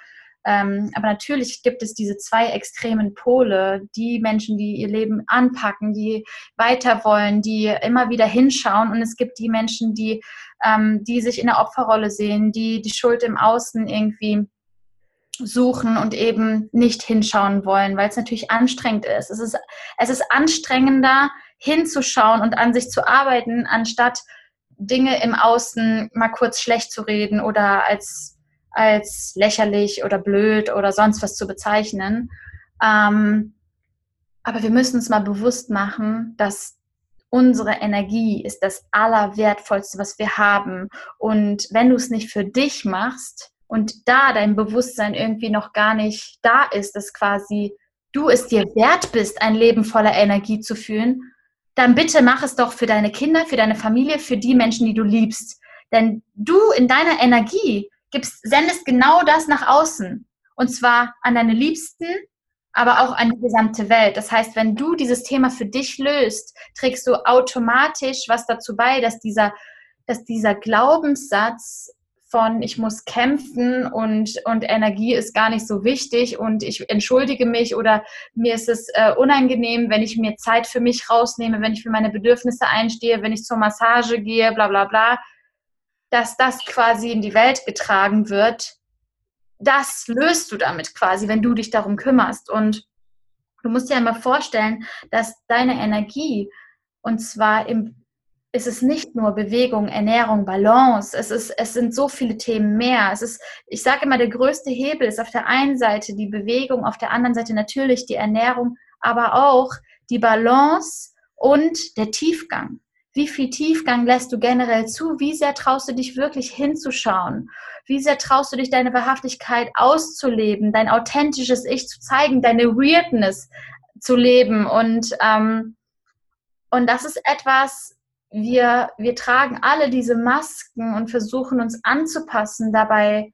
Ähm, aber natürlich gibt es diese zwei extremen Pole, die Menschen, die ihr Leben anpacken, die weiter wollen, die immer wieder hinschauen. Und es gibt die Menschen, die, ähm, die sich in der Opferrolle sehen, die die Schuld im Außen irgendwie suchen und eben nicht hinschauen wollen, weil es natürlich anstrengend ist. Es ist, es ist anstrengender hinzuschauen und an sich zu arbeiten, anstatt Dinge im Außen mal kurz schlecht zu reden oder als als lächerlich oder blöd oder sonst was zu bezeichnen. Ähm, aber wir müssen uns mal bewusst machen, dass unsere Energie ist das Allerwertvollste, was wir haben. Und wenn du es nicht für dich machst und da dein Bewusstsein irgendwie noch gar nicht da ist, dass quasi du es dir wert bist, ein Leben voller Energie zu führen, dann bitte mach es doch für deine Kinder, für deine Familie, für die Menschen, die du liebst. Denn du in deiner Energie gibst, sendest genau das nach außen. Und zwar an deine Liebsten, aber auch an die gesamte Welt. Das heißt, wenn du dieses Thema für dich löst, trägst du automatisch was dazu bei, dass dieser, dass dieser Glaubenssatz von ich muss kämpfen und, und Energie ist gar nicht so wichtig und ich entschuldige mich oder mir ist es äh, unangenehm, wenn ich mir Zeit für mich rausnehme, wenn ich für meine Bedürfnisse einstehe, wenn ich zur Massage gehe, bla bla bla dass das quasi in die Welt getragen wird, das löst du damit quasi, wenn du dich darum kümmerst. Und du musst dir einmal vorstellen, dass deine Energie, und zwar im, ist es nicht nur Bewegung, Ernährung, Balance, es, ist, es sind so viele Themen mehr. Es ist, ich sage immer, der größte Hebel ist auf der einen Seite die Bewegung, auf der anderen Seite natürlich die Ernährung, aber auch die Balance und der Tiefgang. Wie viel Tiefgang lässt du generell zu? Wie sehr traust du dich wirklich hinzuschauen? Wie sehr traust du dich, deine Wahrhaftigkeit auszuleben, dein authentisches Ich zu zeigen, deine Weirdness zu leben? Und, ähm, und das ist etwas, wir, wir tragen alle diese Masken und versuchen uns anzupassen. Dabei,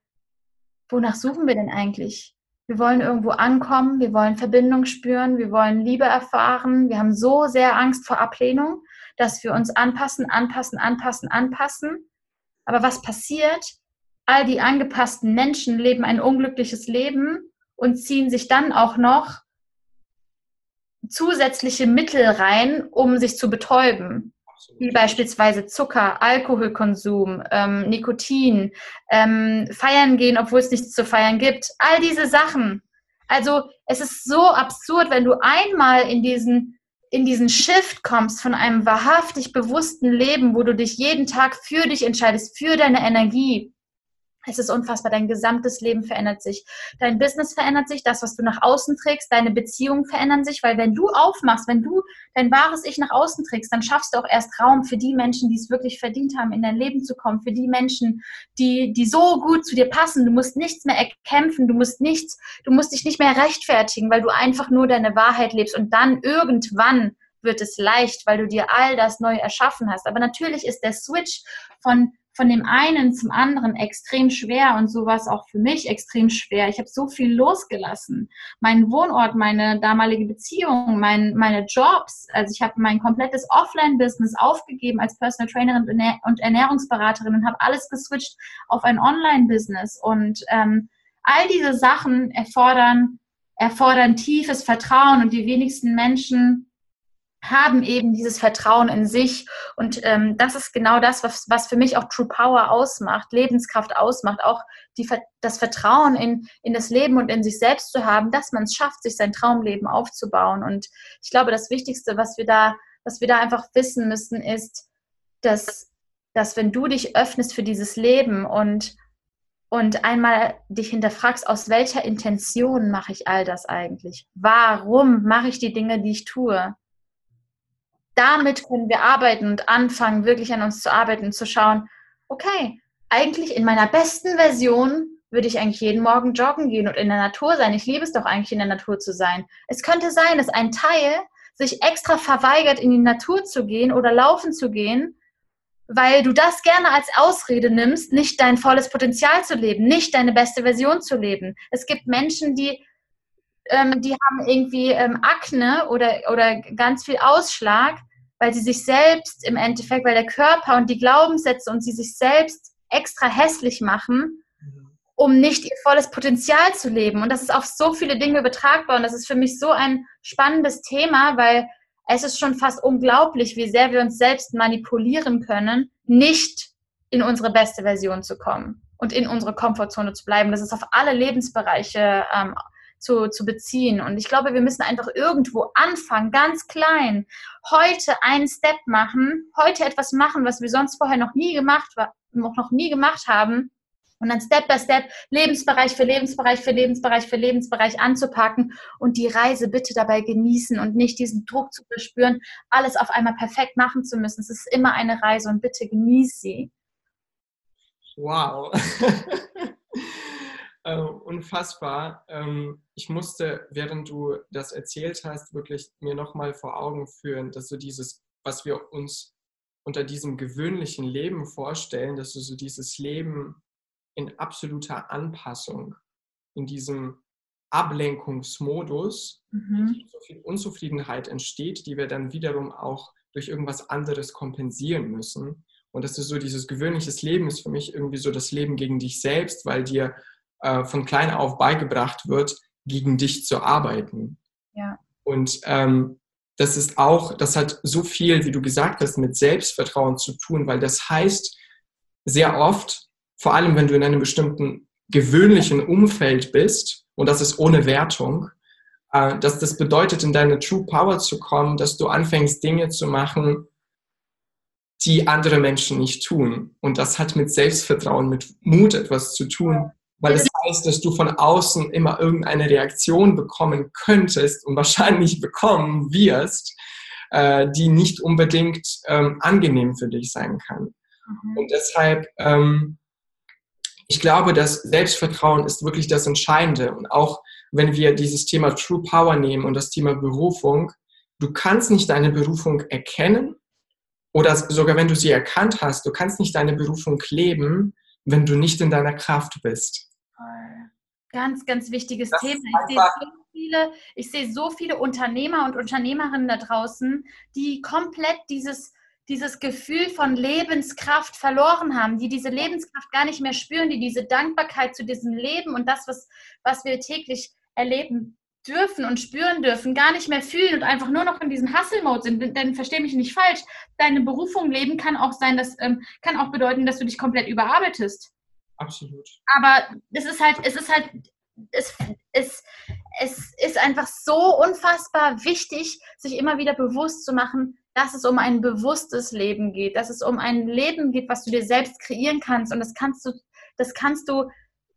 wonach suchen wir denn eigentlich? Wir wollen irgendwo ankommen, wir wollen Verbindung spüren, wir wollen Liebe erfahren. Wir haben so sehr Angst vor Ablehnung dass wir uns anpassen, anpassen, anpassen, anpassen. Aber was passiert? All die angepassten Menschen leben ein unglückliches Leben und ziehen sich dann auch noch zusätzliche Mittel rein, um sich zu betäuben. Wie beispielsweise Zucker, Alkoholkonsum, ähm, Nikotin, ähm, feiern gehen, obwohl es nichts zu feiern gibt. All diese Sachen. Also es ist so absurd, wenn du einmal in diesen in diesen Shift kommst von einem wahrhaftig bewussten Leben, wo du dich jeden Tag für dich entscheidest, für deine Energie, es ist unfassbar, dein gesamtes Leben verändert sich. Dein Business verändert sich, das, was du nach außen trägst, deine Beziehungen verändern sich, weil wenn du aufmachst, wenn du dein wahres Ich nach außen trägst, dann schaffst du auch erst Raum für die Menschen, die es wirklich verdient haben, in dein Leben zu kommen, für die Menschen, die, die so gut zu dir passen. Du musst nichts mehr erkämpfen, du musst nichts, du musst dich nicht mehr rechtfertigen, weil du einfach nur deine Wahrheit lebst und dann irgendwann wird es leicht, weil du dir all das neu erschaffen hast. Aber natürlich ist der Switch von von dem einen zum anderen extrem schwer und sowas auch für mich extrem schwer. Ich habe so viel losgelassen. Mein Wohnort, meine damalige Beziehung, mein, meine Jobs. Also ich habe mein komplettes Offline-Business aufgegeben als Personal Trainerin und Ernährungsberaterin und habe alles geswitcht auf ein Online-Business. Und ähm, all diese Sachen erfordern, erfordern tiefes Vertrauen und die wenigsten Menschen haben eben dieses Vertrauen in sich. Und ähm, das ist genau das, was, was für mich auch True Power ausmacht, Lebenskraft ausmacht, auch die, das Vertrauen in, in das Leben und in sich selbst zu haben, dass man es schafft, sich sein Traumleben aufzubauen. Und ich glaube, das Wichtigste, was wir da, was wir da einfach wissen müssen, ist, dass, dass wenn du dich öffnest für dieses Leben und und einmal dich hinterfragst, aus welcher Intention mache ich all das eigentlich? Warum mache ich die Dinge, die ich tue? Damit können wir arbeiten und anfangen, wirklich an uns zu arbeiten und zu schauen, okay, eigentlich in meiner besten Version würde ich eigentlich jeden Morgen joggen gehen und in der Natur sein. Ich liebe es doch eigentlich, in der Natur zu sein. Es könnte sein, dass ein Teil sich extra verweigert, in die Natur zu gehen oder laufen zu gehen, weil du das gerne als Ausrede nimmst, nicht dein volles Potenzial zu leben, nicht deine beste Version zu leben. Es gibt Menschen, die, ähm, die haben irgendwie ähm, Akne oder, oder ganz viel Ausschlag, weil sie sich selbst im Endeffekt, weil der Körper und die Glaubenssätze und sie sich selbst extra hässlich machen, um nicht ihr volles Potenzial zu leben. Und das ist auf so viele Dinge übertragbar und das ist für mich so ein spannendes Thema, weil es ist schon fast unglaublich, wie sehr wir uns selbst manipulieren können, nicht in unsere beste Version zu kommen und in unsere Komfortzone zu bleiben. Das ist auf alle Lebensbereiche ähm, zu, zu beziehen. Und ich glaube, wir müssen einfach irgendwo anfangen, ganz klein, heute einen Step machen, heute etwas machen, was wir sonst vorher noch nie gemacht, noch nie gemacht haben, und dann Step by Step Lebensbereich für Lebensbereich für Lebensbereich für Lebensbereich anzupacken und die Reise bitte dabei genießen und nicht diesen Druck zu verspüren, alles auf einmal perfekt machen zu müssen. Es ist immer eine Reise und bitte genieß sie.
Wow. äh, unfassbar. Ähm, ich musste, während du das erzählt hast, wirklich mir nochmal vor Augen führen, dass so dieses, was wir uns unter diesem gewöhnlichen Leben vorstellen, dass du so dieses Leben in absoluter Anpassung, in diesem Ablenkungsmodus, mhm. so viel Unzufriedenheit entsteht, die wir dann wiederum auch durch irgendwas anderes kompensieren müssen. Und das ist so dieses gewöhnliches Leben ist für mich irgendwie so das Leben gegen dich selbst, weil dir äh, von klein auf beigebracht wird, gegen dich zu arbeiten.
Ja.
Und ähm, das ist auch, das hat so viel, wie du gesagt hast, mit Selbstvertrauen zu tun, weil das heißt sehr oft, vor allem wenn du in einem bestimmten gewöhnlichen Umfeld bist, und das ist ohne Wertung, äh, dass das bedeutet, in deine True Power zu kommen, dass du anfängst, Dinge zu machen, die andere Menschen nicht tun. Und das hat mit Selbstvertrauen, mit Mut etwas zu tun, weil es heißt, dass du von außen immer irgendeine Reaktion bekommen könntest und wahrscheinlich bekommen wirst, äh, die nicht unbedingt ähm, angenehm für dich sein kann. Mhm. Und deshalb ähm, ich glaube, das Selbstvertrauen ist wirklich das Entscheidende. Und auch wenn wir dieses Thema True Power nehmen und das Thema Berufung, du kannst nicht deine Berufung erkennen oder sogar wenn du sie erkannt hast, du kannst nicht deine Berufung leben, wenn du nicht in deiner Kraft bist.
Ganz, ganz wichtiges das Thema. Ich sehe, so viele, ich sehe so viele Unternehmer und Unternehmerinnen da draußen, die komplett dieses dieses Gefühl von Lebenskraft verloren haben, die diese Lebenskraft gar nicht mehr spüren, die diese Dankbarkeit zu diesem Leben und das, was, was wir täglich erleben dürfen und spüren dürfen, gar nicht mehr fühlen und einfach nur noch in diesem Hustle-Mode sind. Denn verstehe mich nicht falsch, deine Berufung leben kann auch sein, das ähm, kann auch bedeuten, dass du dich komplett überarbeitest.
Absolut.
Aber es ist halt, es ist halt, es, es, es ist einfach so unfassbar wichtig, sich immer wieder bewusst zu machen, dass es um ein bewusstes Leben geht, dass es um ein Leben geht, was du dir selbst kreieren kannst. Und das kannst du, das kannst du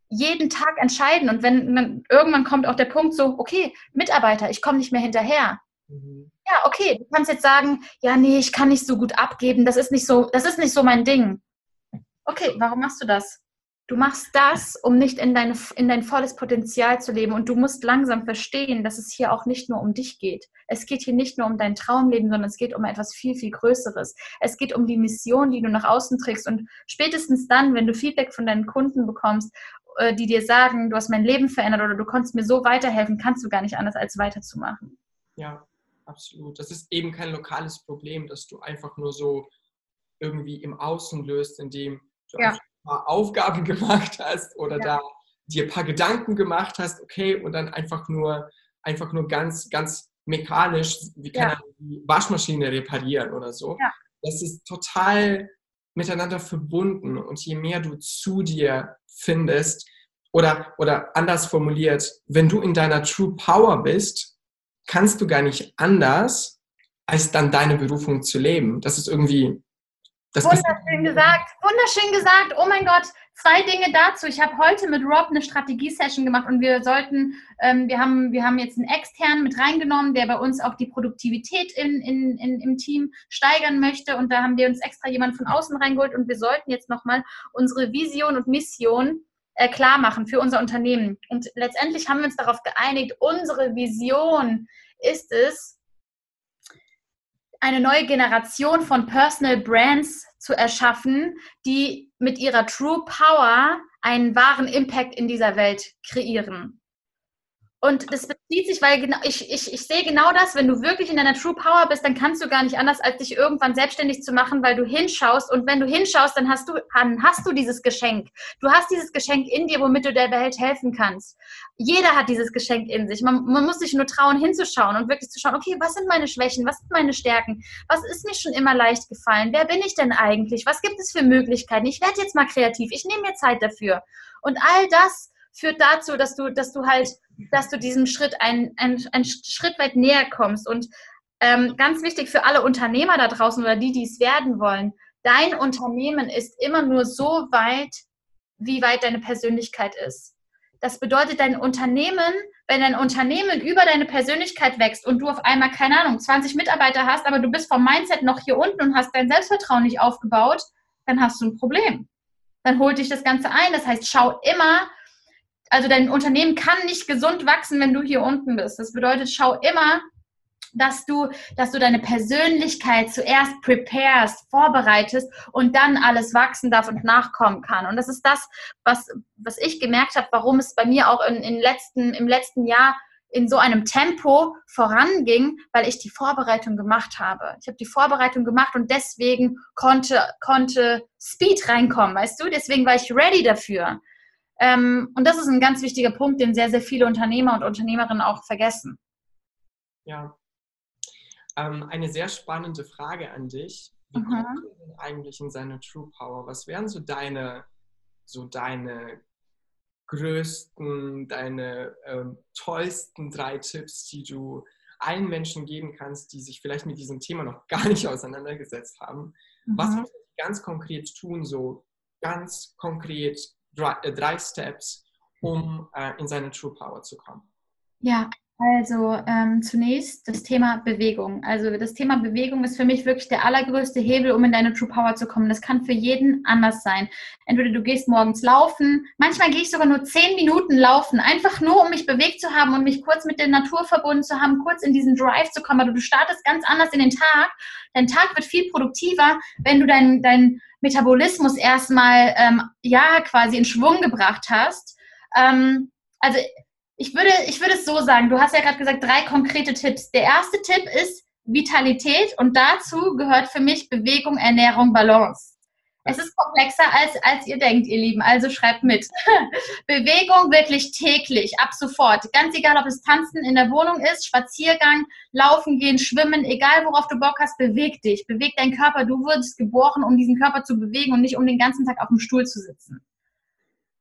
jeden Tag entscheiden. Und wenn dann irgendwann kommt auch der Punkt so, okay, Mitarbeiter, ich komme nicht mehr hinterher. Mhm. Ja, okay, du kannst jetzt sagen, ja, nee, ich kann nicht so gut abgeben, das ist nicht so, das ist nicht so mein Ding. Okay, warum machst du das? Du machst das, um nicht in, deine, in dein volles Potenzial zu leben. Und du musst langsam verstehen, dass es hier auch nicht nur um dich geht. Es geht hier nicht nur um dein Traumleben, sondern es geht um etwas viel, viel Größeres. Es geht um die Mission, die du nach außen trägst. Und spätestens dann, wenn du Feedback von deinen Kunden bekommst, äh, die dir sagen, du hast mein Leben verändert oder du konntest mir so weiterhelfen, kannst du gar nicht anders, als weiterzumachen.
Ja, absolut. Das ist eben kein lokales Problem, dass du einfach nur so irgendwie im Außen löst, indem du ja paar Aufgaben gemacht hast oder ja. da dir ein paar Gedanken gemacht hast, okay, und dann einfach nur, einfach nur ganz, ganz mechanisch, wie kann ja. die Waschmaschine reparieren oder so. Ja. Das ist total miteinander verbunden und je mehr du zu dir findest oder, oder anders formuliert, wenn du in deiner True Power bist, kannst du gar nicht anders, als dann deine Berufung zu leben. Das ist irgendwie
das wunderschön gesagt, wunderschön gesagt. Oh mein Gott, zwei Dinge dazu. Ich habe heute mit Rob eine Strategie-Session gemacht und wir sollten, ähm, wir, haben, wir haben jetzt einen externen mit reingenommen, der bei uns auch die Produktivität in, in, in, im Team steigern möchte. Und da haben wir uns extra jemanden von außen reingeholt und wir sollten jetzt nochmal unsere Vision und Mission äh, klar machen für unser Unternehmen. Und letztendlich haben wir uns darauf geeinigt, unsere Vision ist es, eine neue Generation von Personal Brands zu erschaffen, die mit ihrer True Power einen wahren Impact in dieser Welt kreieren. Und das bezieht sich, weil genau, ich, ich, ich sehe genau das, wenn du wirklich in deiner True Power bist, dann kannst du gar nicht anders, als dich irgendwann selbstständig zu machen, weil du hinschaust. Und wenn du hinschaust, dann hast du, dann hast du dieses Geschenk. Du hast dieses Geschenk in dir, womit du der Welt helfen kannst. Jeder hat dieses Geschenk in sich. Man, man muss sich nur trauen, hinzuschauen und wirklich zu schauen, okay, was sind meine Schwächen, was sind meine Stärken, was ist mir schon immer leicht gefallen, wer bin ich denn eigentlich, was gibt es für Möglichkeiten? Ich werde jetzt mal kreativ, ich nehme mir Zeit dafür. Und all das führt dazu, dass du, dass du halt, dass du diesem Schritt ein, ein, ein Schritt weit näher kommst. Und ähm, ganz wichtig für alle Unternehmer da draußen oder die, die es werden wollen, dein Unternehmen ist immer nur so weit, wie weit deine Persönlichkeit ist. Das bedeutet, dein Unternehmen, wenn dein Unternehmen über deine Persönlichkeit wächst und du auf einmal, keine Ahnung, 20 Mitarbeiter hast, aber du bist vom Mindset noch hier unten und hast dein Selbstvertrauen nicht aufgebaut, dann hast du ein Problem. Dann holt dich das Ganze ein. Das heißt, schau immer, also dein Unternehmen kann nicht gesund wachsen, wenn du hier unten bist. Das bedeutet, schau immer, dass du, dass du deine Persönlichkeit zuerst preparest, vorbereitest und dann alles wachsen darf und nachkommen kann. Und das ist das, was, was ich gemerkt habe, warum es bei mir auch in, in letzten, im letzten Jahr in so einem Tempo voranging, weil ich die Vorbereitung gemacht habe. Ich habe die Vorbereitung gemacht und deswegen konnte, konnte Speed reinkommen, weißt du? Deswegen war ich ready dafür. Ähm, und das ist ein ganz wichtiger Punkt, den sehr, sehr viele Unternehmer und Unternehmerinnen auch vergessen.
Ja. Ähm, eine sehr spannende Frage an dich. Wie mhm. kommt man denn eigentlich in seine True Power? Was wären so deine, so deine größten, deine ähm, tollsten drei Tipps, die du allen Menschen geben kannst, die sich vielleicht mit diesem Thema noch gar nicht auseinandergesetzt haben? Mhm. Was muss ich ganz konkret tun, so ganz konkret drei, äh, drei Steps, um äh, in seine True Power zu kommen?
Ja, also ähm, zunächst das Thema Bewegung. Also das Thema Bewegung ist für mich wirklich der allergrößte Hebel, um in deine True Power zu kommen. Das kann für jeden anders sein. Entweder du gehst morgens laufen, manchmal gehe ich sogar nur zehn Minuten laufen, einfach nur, um mich bewegt zu haben und mich kurz mit der Natur verbunden zu haben, kurz in diesen Drive zu kommen. Aber du startest ganz anders in den Tag. Dein Tag wird viel produktiver, wenn du dein, dein Metabolismus erstmal ähm, ja quasi in Schwung gebracht hast. Ähm, also ich würde, ich würde es so sagen, du hast ja gerade gesagt, drei konkrete Tipps. Der erste Tipp ist Vitalität und dazu gehört für mich Bewegung, Ernährung, Balance. Es ist komplexer, als, als ihr denkt, ihr Lieben. Also schreibt mit. Bewegung wirklich täglich, ab sofort. Ganz egal, ob es Tanzen in der Wohnung ist, Spaziergang, Laufen gehen, Schwimmen, egal worauf du Bock hast, beweg dich. Beweg deinen Körper. Du wurdest geboren, um diesen Körper zu bewegen und nicht um den ganzen Tag auf dem Stuhl zu sitzen.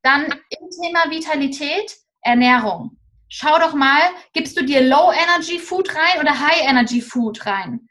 Dann im Thema Vitalität, Ernährung. Schau doch mal, gibst du dir Low Energy Food rein oder High Energy Food rein?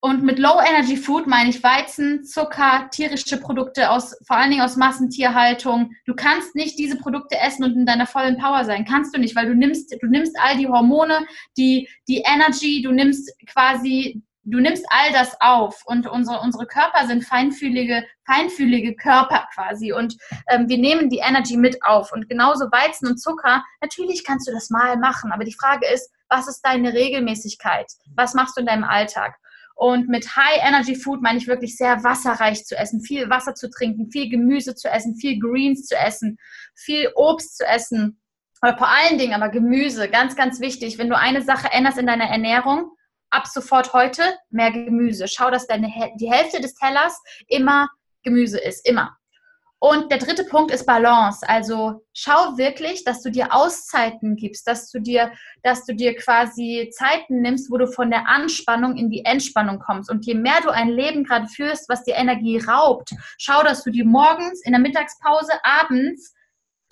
Und mit Low Energy Food meine ich Weizen, Zucker, tierische Produkte aus, vor allen Dingen aus Massentierhaltung. Du kannst nicht diese Produkte essen und in deiner vollen Power sein. Kannst du nicht, weil du nimmst, du nimmst all die Hormone, die, die Energy, du nimmst quasi, du nimmst all das auf. Und unsere, unsere Körper sind feinfühlige, feinfühlige Körper quasi. Und ähm, wir nehmen die Energy mit auf. Und genauso Weizen und Zucker, natürlich kannst du das mal machen. Aber die Frage ist, was ist deine Regelmäßigkeit? Was machst du in deinem Alltag? Und mit High Energy Food meine ich wirklich sehr wasserreich zu essen, viel Wasser zu trinken, viel Gemüse zu essen, viel Greens zu essen, viel Obst zu essen. Aber vor allen Dingen aber Gemüse, ganz, ganz wichtig. Wenn du eine Sache änderst in deiner Ernährung, ab sofort heute mehr Gemüse. Schau, dass deine, die Hälfte des Tellers immer Gemüse ist, immer. Und der dritte Punkt ist Balance. Also schau wirklich, dass du dir Auszeiten gibst, dass du dir, dass du dir quasi Zeiten nimmst, wo du von der Anspannung in die Entspannung kommst. Und je mehr du ein Leben gerade führst, was dir Energie raubt, schau, dass du dir morgens, in der Mittagspause, abends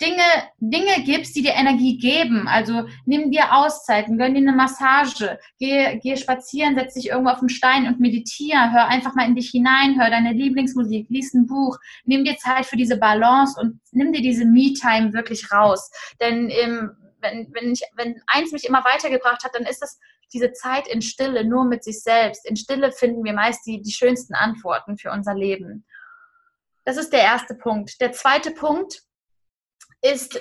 Dinge, Dinge gibst, die dir Energie geben. Also nimm dir Auszeiten, gönn dir eine Massage, geh, geh spazieren, setz dich irgendwo auf den Stein und meditiere, hör einfach mal in dich hinein, hör deine Lieblingsmusik, lies ein Buch, nimm dir Zeit für diese Balance und nimm dir diese Me-Time wirklich raus. Denn ähm, wenn, wenn, ich, wenn eins mich immer weitergebracht hat, dann ist das diese Zeit in Stille, nur mit sich selbst. In Stille finden wir meist die, die schönsten Antworten für unser Leben. Das ist der erste Punkt. Der zweite Punkt ist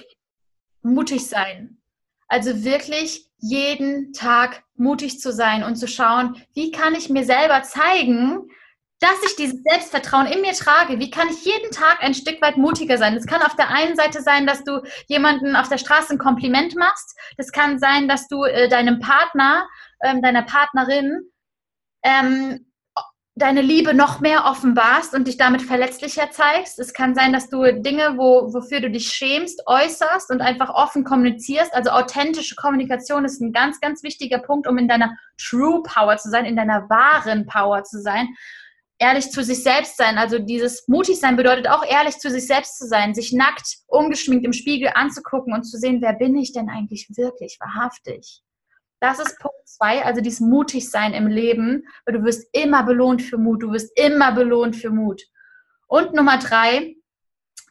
mutig sein. Also wirklich jeden Tag mutig zu sein und zu schauen, wie kann ich mir selber zeigen, dass ich dieses Selbstvertrauen in mir trage. Wie kann ich jeden Tag ein Stück weit mutiger sein? Das kann auf der einen Seite sein, dass du jemanden auf der Straße ein Kompliment machst. Das kann sein, dass du äh, deinem Partner, ähm, deiner Partnerin ähm, deine Liebe noch mehr offenbarst und dich damit verletzlicher zeigst. Es kann sein, dass du Dinge, wo, wofür du dich schämst, äußerst und einfach offen kommunizierst. Also authentische Kommunikation ist ein ganz, ganz wichtiger Punkt, um in deiner True Power zu sein, in deiner wahren Power zu sein. Ehrlich zu sich selbst sein. Also dieses mutig sein bedeutet auch ehrlich zu sich selbst zu sein, sich nackt, ungeschminkt im Spiegel anzugucken und zu sehen, wer bin ich denn eigentlich wirklich, wahrhaftig. Das ist Punkt zwei, also dieses Mutigsein im Leben, du wirst immer belohnt für Mut, du wirst immer belohnt für Mut. Und Nummer drei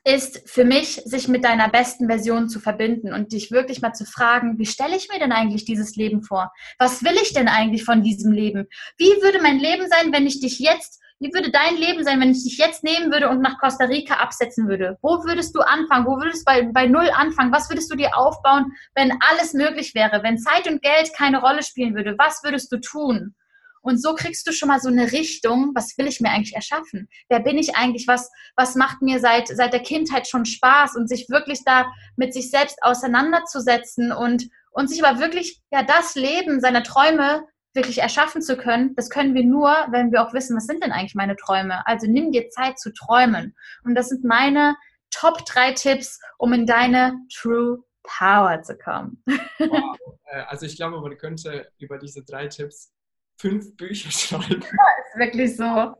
ist für mich, sich mit deiner besten Version zu verbinden und dich wirklich mal zu fragen, wie stelle ich mir denn eigentlich dieses Leben vor? Was will ich denn eigentlich von diesem Leben? Wie würde mein Leben sein, wenn ich dich jetzt wie würde dein Leben sein, wenn ich dich jetzt nehmen würde und nach Costa Rica absetzen würde? Wo würdest du anfangen? Wo würdest du bei, bei Null anfangen? Was würdest du dir aufbauen, wenn alles möglich wäre? Wenn Zeit und Geld keine Rolle spielen würde? Was würdest du tun? Und so kriegst du schon mal so eine Richtung, was will ich mir eigentlich erschaffen? Wer bin ich eigentlich? Was, was macht mir seit, seit der Kindheit schon Spaß? Und sich wirklich da mit sich selbst auseinanderzusetzen und, und sich aber wirklich ja das Leben seiner Träume wirklich erschaffen zu können, das können wir nur, wenn wir auch wissen, was sind denn eigentlich meine Träume. Also nimm dir Zeit zu träumen. Und das sind meine Top drei Tipps, um in deine True Power zu kommen.
Wow. Äh, also ich glaube, man könnte über diese drei Tipps fünf Bücher schreiben.
Ja, ist wirklich so.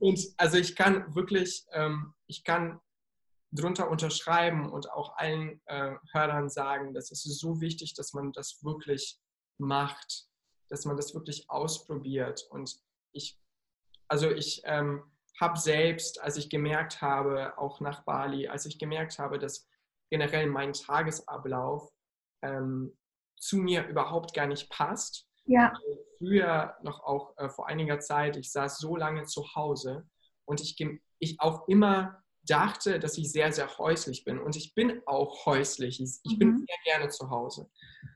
Und also ich kann wirklich, ähm, ich kann drunter unterschreiben und auch allen äh, Hörern sagen, das ist so wichtig, dass man das wirklich macht dass man das wirklich ausprobiert. Und ich, also ich ähm, habe selbst, als ich gemerkt habe, auch nach Bali, als ich gemerkt habe, dass generell mein Tagesablauf ähm, zu mir überhaupt gar nicht passt.
Ja.
Früher noch auch äh, vor einiger Zeit, ich saß so lange zu Hause und ich, ich auch immer dachte, dass ich sehr, sehr häuslich bin. Und ich bin auch häuslich. Ich, ich mhm. bin sehr gerne zu Hause.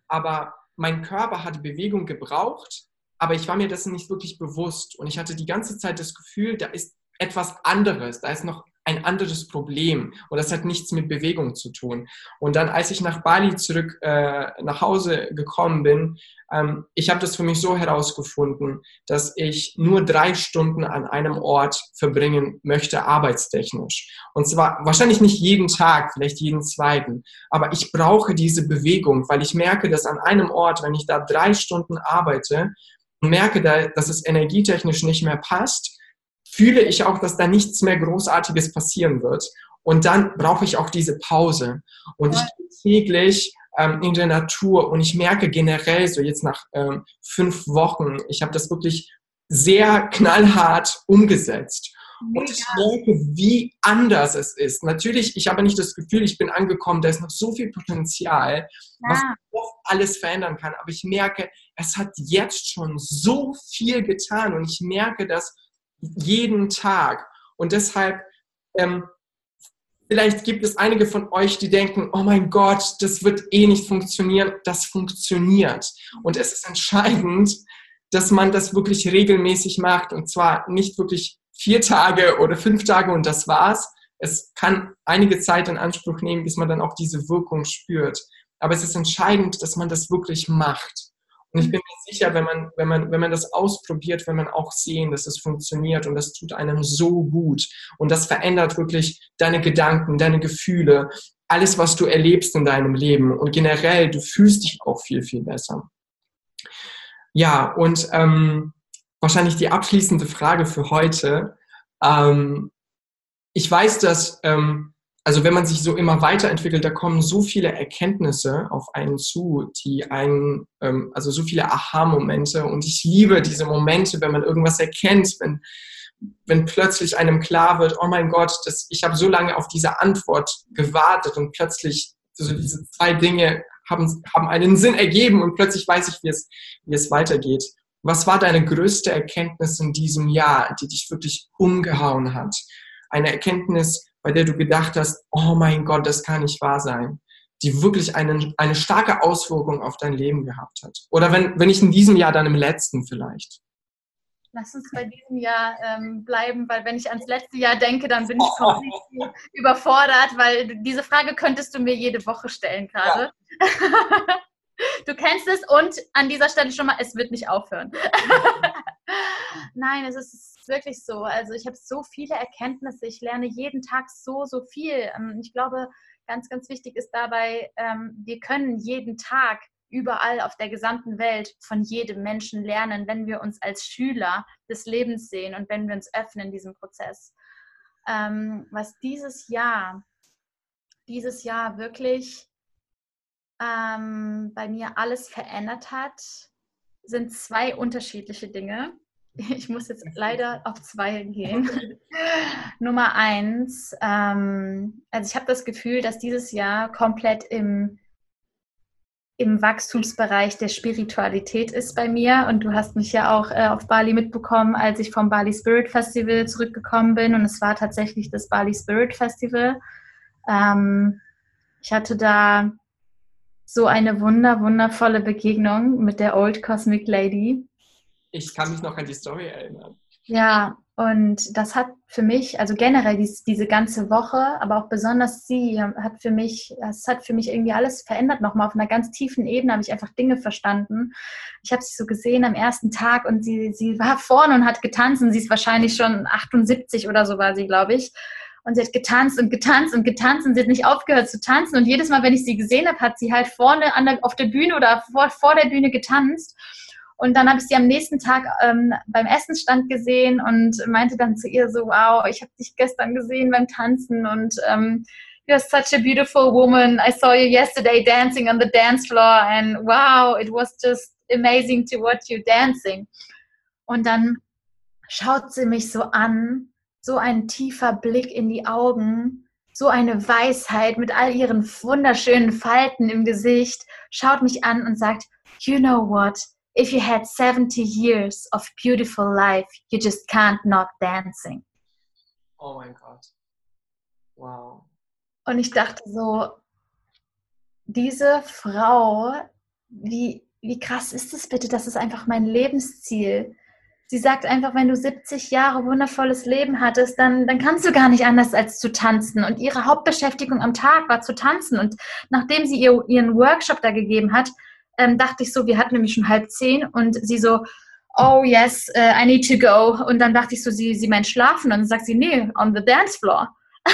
Aber mein Körper hatte Bewegung gebraucht, aber ich war mir dessen nicht wirklich bewusst. Und ich hatte die ganze Zeit das Gefühl, da ist etwas anderes, da ist noch ein anderes Problem und das hat nichts mit Bewegung zu tun. Und dann, als ich nach Bali zurück äh, nach Hause gekommen bin, ähm, ich habe das für mich so herausgefunden, dass ich nur drei Stunden an einem Ort verbringen möchte, arbeitstechnisch. Und zwar wahrscheinlich nicht jeden Tag, vielleicht jeden zweiten, aber ich brauche diese Bewegung, weil ich merke, dass an einem Ort, wenn ich da drei Stunden arbeite, merke, dass es energietechnisch nicht mehr passt, fühle ich auch, dass da nichts mehr Großartiges passieren wird. Und dann brauche ich auch diese Pause. Und ich gehe täglich ähm, in der Natur und ich merke generell so jetzt nach ähm, fünf Wochen, ich habe das wirklich sehr knallhart umgesetzt. Und ich merke, wie anders es ist. Natürlich, ich habe nicht das Gefühl, ich bin angekommen, da ist noch so viel Potenzial, ja. was oft alles verändern kann. Aber ich merke, es hat jetzt schon so viel getan und ich merke, dass jeden Tag. Und deshalb, ähm, vielleicht gibt es einige von euch, die denken, oh mein Gott, das wird eh nicht funktionieren. Das funktioniert. Und es ist entscheidend, dass man das wirklich regelmäßig macht. Und zwar nicht wirklich vier Tage oder fünf Tage und das war's. Es kann einige Zeit in Anspruch nehmen, bis man dann auch diese Wirkung spürt. Aber es ist entscheidend, dass man das wirklich macht. Und ich bin mir sicher, wenn man, wenn man, wenn man das ausprobiert, wenn man auch sehen, dass es funktioniert und das tut einem so gut. Und das verändert wirklich deine Gedanken, deine Gefühle, alles, was du erlebst in deinem Leben. Und generell, du fühlst dich auch viel, viel besser. Ja, und ähm, wahrscheinlich die abschließende Frage für heute. Ähm, ich weiß, dass ähm, also wenn man sich so immer weiterentwickelt, da kommen so viele Erkenntnisse auf einen zu, die einen, ähm, also so viele Aha-Momente. Und ich liebe diese Momente, wenn man irgendwas erkennt, wenn, wenn plötzlich einem klar wird, oh mein Gott, das, ich habe so lange auf diese Antwort gewartet und plötzlich so diese zwei Dinge haben, haben einen Sinn ergeben und plötzlich weiß ich, wie es, wie es weitergeht. Was war deine größte Erkenntnis in diesem Jahr, die dich wirklich umgehauen hat? Eine Erkenntnis, bei der du gedacht hast, oh mein Gott, das kann nicht wahr sein, die wirklich eine, eine starke Auswirkung auf dein Leben gehabt hat? Oder wenn, wenn nicht in diesem Jahr, dann im letzten vielleicht?
Lass uns bei diesem Jahr ähm, bleiben, weil wenn ich ans letzte Jahr denke, dann bin ich komplett oh. überfordert, weil diese Frage könntest du mir jede Woche stellen gerade. Ja. Du kennst es und an dieser Stelle schon mal, es wird nicht aufhören. Nein, es ist wirklich so. Also ich habe so viele Erkenntnisse. Ich lerne jeden Tag so, so viel. Ähm, ich glaube, ganz, ganz wichtig ist dabei, ähm, wir können jeden Tag überall auf der gesamten Welt von jedem Menschen lernen, wenn wir uns als Schüler des Lebens sehen und wenn wir uns öffnen in diesem Prozess. Ähm, was dieses Jahr, dieses Jahr wirklich bei mir alles verändert hat, sind zwei unterschiedliche Dinge. Ich muss jetzt leider auf zwei gehen. Nummer eins, ähm, also ich habe das Gefühl, dass dieses Jahr komplett im, im Wachstumsbereich der Spiritualität ist bei mir. Und du hast mich ja auch äh, auf Bali mitbekommen, als ich vom Bali Spirit Festival zurückgekommen bin. Und es war tatsächlich das Bali Spirit Festival. Ähm, ich hatte da so eine wunder, wundervolle Begegnung mit der Old Cosmic Lady.
Ich kann mich noch an die Story erinnern.
Ja, und das hat für mich, also generell dies, diese ganze Woche, aber auch besonders sie, hat für mich, das hat für mich irgendwie alles verändert nochmal. Auf einer ganz tiefen Ebene habe ich einfach Dinge verstanden. Ich habe sie so gesehen am ersten Tag und sie, sie war vorne und hat getanzt und sie ist wahrscheinlich schon 78 oder so war sie, glaube ich. Und sie hat getanzt und getanzt und getanzt und sie hat nicht aufgehört zu tanzen. Und jedes Mal, wenn ich sie gesehen habe, hat sie halt vorne der, auf der Bühne oder vor, vor der Bühne getanzt. Und dann habe ich sie am nächsten Tag ähm, beim Essensstand gesehen und meinte dann zu ihr so, wow, ich habe dich gestern gesehen beim Tanzen und ähm, you're such a beautiful woman. I saw you yesterday dancing on the dance floor and wow, it was just amazing to watch you dancing. Und dann schaut sie mich so an so ein tiefer Blick in die Augen, so eine Weisheit mit all ihren wunderschönen Falten im Gesicht, schaut mich an und sagt, you know what? If you had 70 years of beautiful life, you just can't not dancing.
Oh mein Gott. Wow.
Und ich dachte so, diese Frau, wie, wie krass ist es bitte? Das ist einfach mein Lebensziel. Sie sagt einfach, wenn du 70 Jahre wundervolles Leben hattest, dann, dann kannst du gar nicht anders als zu tanzen. Und ihre Hauptbeschäftigung am Tag war zu tanzen. Und nachdem sie ihr, ihren Workshop da gegeben hat, ähm, dachte ich so, wir hatten nämlich schon halb zehn und sie so, oh yes, uh, I need to go. Und dann dachte ich so, sie, sie meint schlafen. Und dann sagt sie, nee, on the dance floor.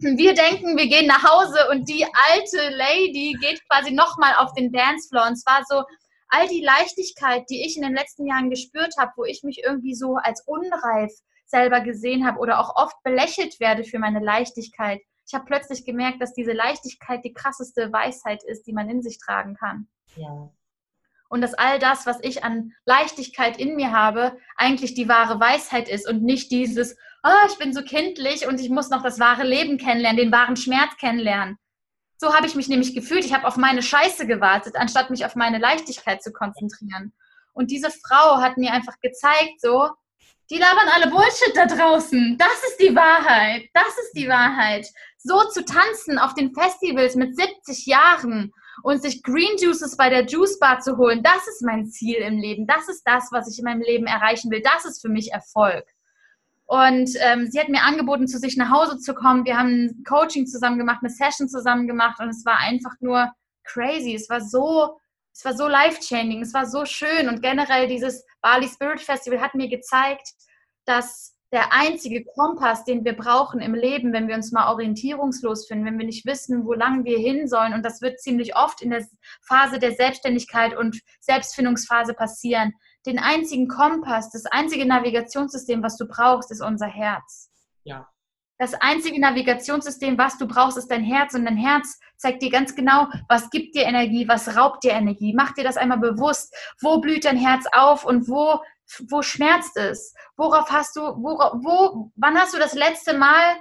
wir denken, wir gehen nach Hause und die alte Lady geht quasi nochmal auf den Dancefloor. Und zwar so, all die Leichtigkeit, die ich in den letzten Jahren gespürt habe, wo ich mich irgendwie so als unreif selber gesehen habe oder auch oft belächelt werde für meine Leichtigkeit. Ich habe plötzlich gemerkt, dass diese Leichtigkeit die krasseste Weisheit ist, die man in sich tragen kann. Ja. Und dass all das, was ich an Leichtigkeit in mir habe, eigentlich die wahre Weisheit ist und nicht dieses, oh, ich bin so kindlich und ich muss noch das wahre Leben kennenlernen, den wahren Schmerz kennenlernen. So habe ich mich nämlich gefühlt. Ich habe auf meine Scheiße gewartet, anstatt mich auf meine Leichtigkeit zu konzentrieren. Und diese Frau hat mir einfach gezeigt, so, die labern alle Bullshit da draußen. Das ist die Wahrheit. Das ist die Wahrheit. So zu tanzen auf den Festivals mit 70 Jahren und sich Green Juices bei der Juice Bar zu holen, das ist mein Ziel im Leben. Das ist das, was ich in meinem Leben erreichen will. Das ist für mich Erfolg. Und ähm, sie hat mir angeboten, zu sich nach Hause zu kommen. Wir haben Coaching zusammen gemacht, eine Session zusammen gemacht und es war einfach nur crazy. Es war so, es war so life-changing, es war so schön. Und generell dieses Bali Spirit Festival hat mir gezeigt, dass der einzige Kompass, den wir brauchen im Leben, wenn wir uns mal orientierungslos finden, wenn wir nicht wissen, wo lang wir hin sollen, und das wird ziemlich oft in der Phase der Selbstständigkeit und Selbstfindungsphase passieren, den einzigen Kompass, das einzige Navigationssystem, was du brauchst, ist unser Herz.
Ja.
Das einzige Navigationssystem, was du brauchst, ist dein Herz und dein Herz zeigt dir ganz genau, was gibt dir Energie, was raubt dir Energie. Mach dir das einmal bewusst. Wo blüht dein Herz auf und wo, wo schmerzt es? Worauf hast du, wo, wo, wann hast du das letzte Mal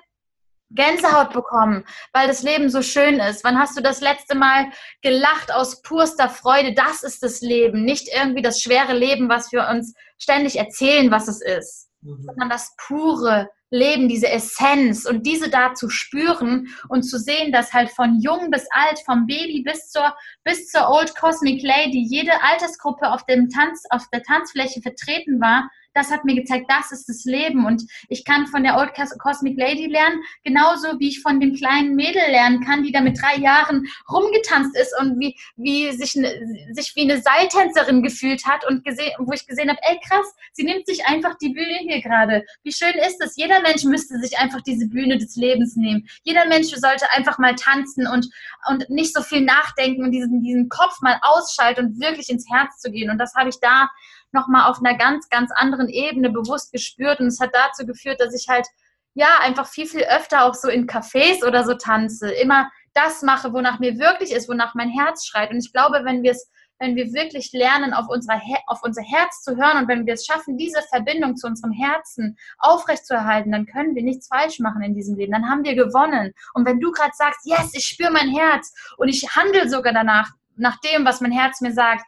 Gänsehaut bekommen, weil das Leben so schön ist? Wann hast du das letzte Mal gelacht aus purster Freude? Das ist das Leben, nicht irgendwie das schwere Leben, was wir uns ständig erzählen, was es ist, mhm. sondern das pure, Leben, diese Essenz und diese da zu spüren und zu sehen, dass halt von jung bis alt, vom Baby bis zur, bis zur Old Cosmic Lady, jede Altersgruppe auf dem Tanz, auf der Tanzfläche vertreten war, das hat mir gezeigt, das ist das Leben. Und ich kann von der Old Cosmic Lady lernen, genauso wie ich von dem kleinen Mädel lernen kann, die da mit drei Jahren rumgetanzt ist und wie, wie sich, sich wie eine Seiltänzerin gefühlt hat und gesehen, wo ich gesehen habe, ey krass, sie nimmt sich einfach die Bühne hier gerade. Wie schön ist es? Jeder Mensch müsste sich einfach diese Bühne des Lebens nehmen. Jeder Mensch sollte einfach mal tanzen und, und nicht so viel nachdenken und diesen, diesen Kopf mal ausschalten und wirklich ins Herz zu gehen. Und das habe ich da nochmal auf einer ganz, ganz anderen Ebene bewusst gespürt. Und es hat dazu geführt, dass ich halt, ja, einfach viel, viel öfter auch so in Cafés oder so tanze. Immer das mache, wonach mir wirklich ist, wonach mein Herz schreit. Und ich glaube, wenn wir es wenn wir wirklich lernen, auf, unser auf unser Herz zu hören und wenn wir es schaffen, diese Verbindung zu unserem Herzen aufrechtzuerhalten, dann können wir nichts falsch machen in diesem Leben. Dann haben wir gewonnen. Und wenn du gerade sagst, yes, ich spüre mein Herz und ich handle sogar danach, nach dem, was mein Herz mir sagt,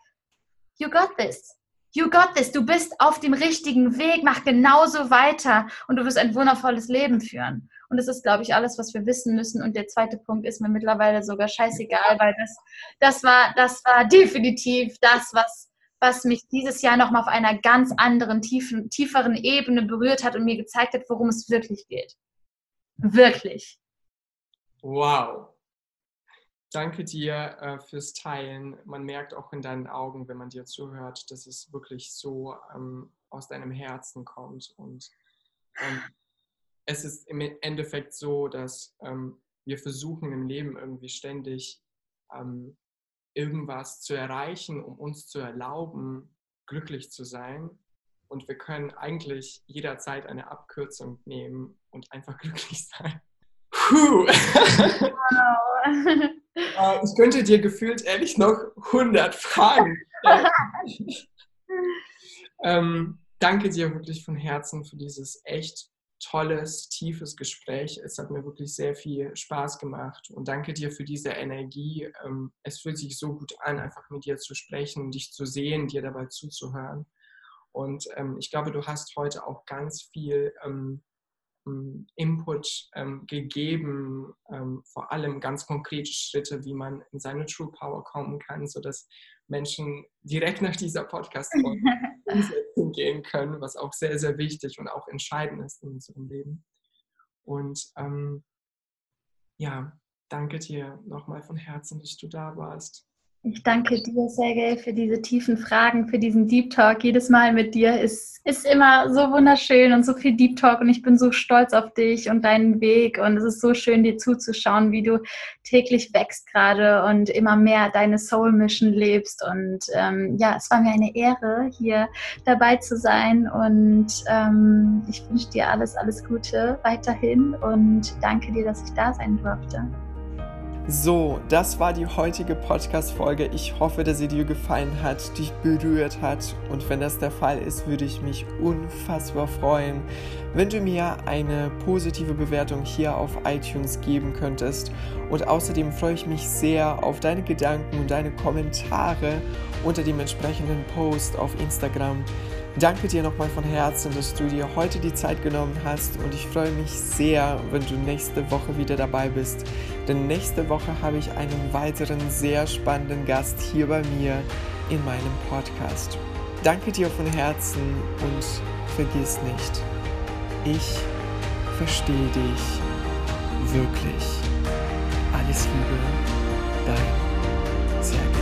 you got this. You got this. Du bist auf dem richtigen Weg. Mach genauso weiter und du wirst ein wundervolles Leben führen. Und das ist, glaube ich, alles, was wir wissen müssen. Und der zweite Punkt ist mir mittlerweile sogar scheißegal, weil das, das, war, das war definitiv das, was, was mich dieses Jahr nochmal auf einer ganz anderen, tiefen, tieferen Ebene berührt hat und mir gezeigt hat, worum es wirklich geht. Wirklich.
Wow. Danke dir äh, fürs Teilen. Man merkt auch in deinen Augen, wenn man dir zuhört, dass es wirklich so ähm, aus deinem Herzen kommt. Und ähm, es ist im Endeffekt so, dass ähm, wir versuchen im Leben irgendwie ständig ähm, irgendwas zu erreichen, um uns zu erlauben, glücklich zu sein. Und wir können eigentlich jederzeit eine Abkürzung nehmen und einfach glücklich sein. Puh. Wow. Äh, ich könnte dir gefühlt ehrlich noch 100 Fragen stellen. ähm, danke dir wirklich von Herzen für dieses echt tolles, tiefes Gespräch. Es hat mir wirklich sehr viel Spaß gemacht und danke dir für diese Energie. Ähm, es fühlt sich so gut an, einfach mit dir zu sprechen, dich zu sehen, dir dabei zuzuhören. Und ähm, ich glaube, du hast heute auch ganz viel ähm, Input ähm, gegeben, ähm, vor allem ganz konkrete Schritte, wie man in seine True Power kommen kann, sodass Menschen direkt nach dieser podcast umsetzen gehen können, was auch sehr, sehr wichtig und auch entscheidend ist in unserem Leben. Und ähm, ja, danke dir nochmal von Herzen, dass du da warst.
Ich danke dir, Sergej, für diese tiefen Fragen, für diesen Deep Talk. Jedes Mal mit dir ist, ist immer so wunderschön und so viel Deep Talk und ich bin so stolz auf dich und deinen Weg und es ist so schön, dir zuzuschauen, wie du täglich wächst gerade und immer mehr deine Soul Mission lebst. Und ähm, ja, es war mir eine Ehre, hier dabei zu sein und ähm, ich wünsche dir alles, alles Gute weiterhin und danke dir, dass ich da sein durfte.
So, das war die heutige Podcast-Folge. Ich hoffe, dass sie dir gefallen hat, dich berührt hat. Und wenn das der Fall ist, würde ich mich unfassbar freuen, wenn du mir eine positive Bewertung hier auf iTunes geben könntest. Und außerdem freue ich mich sehr auf deine Gedanken und deine Kommentare unter dem entsprechenden Post auf Instagram. Danke dir nochmal von Herzen, dass du dir heute die Zeit genommen hast und ich freue mich sehr, wenn du nächste Woche wieder dabei bist. Denn nächste Woche habe ich einen weiteren sehr spannenden Gast hier bei mir in meinem Podcast. Danke dir von Herzen und vergiss nicht, ich verstehe dich wirklich. Alles Liebe, dein Sergei.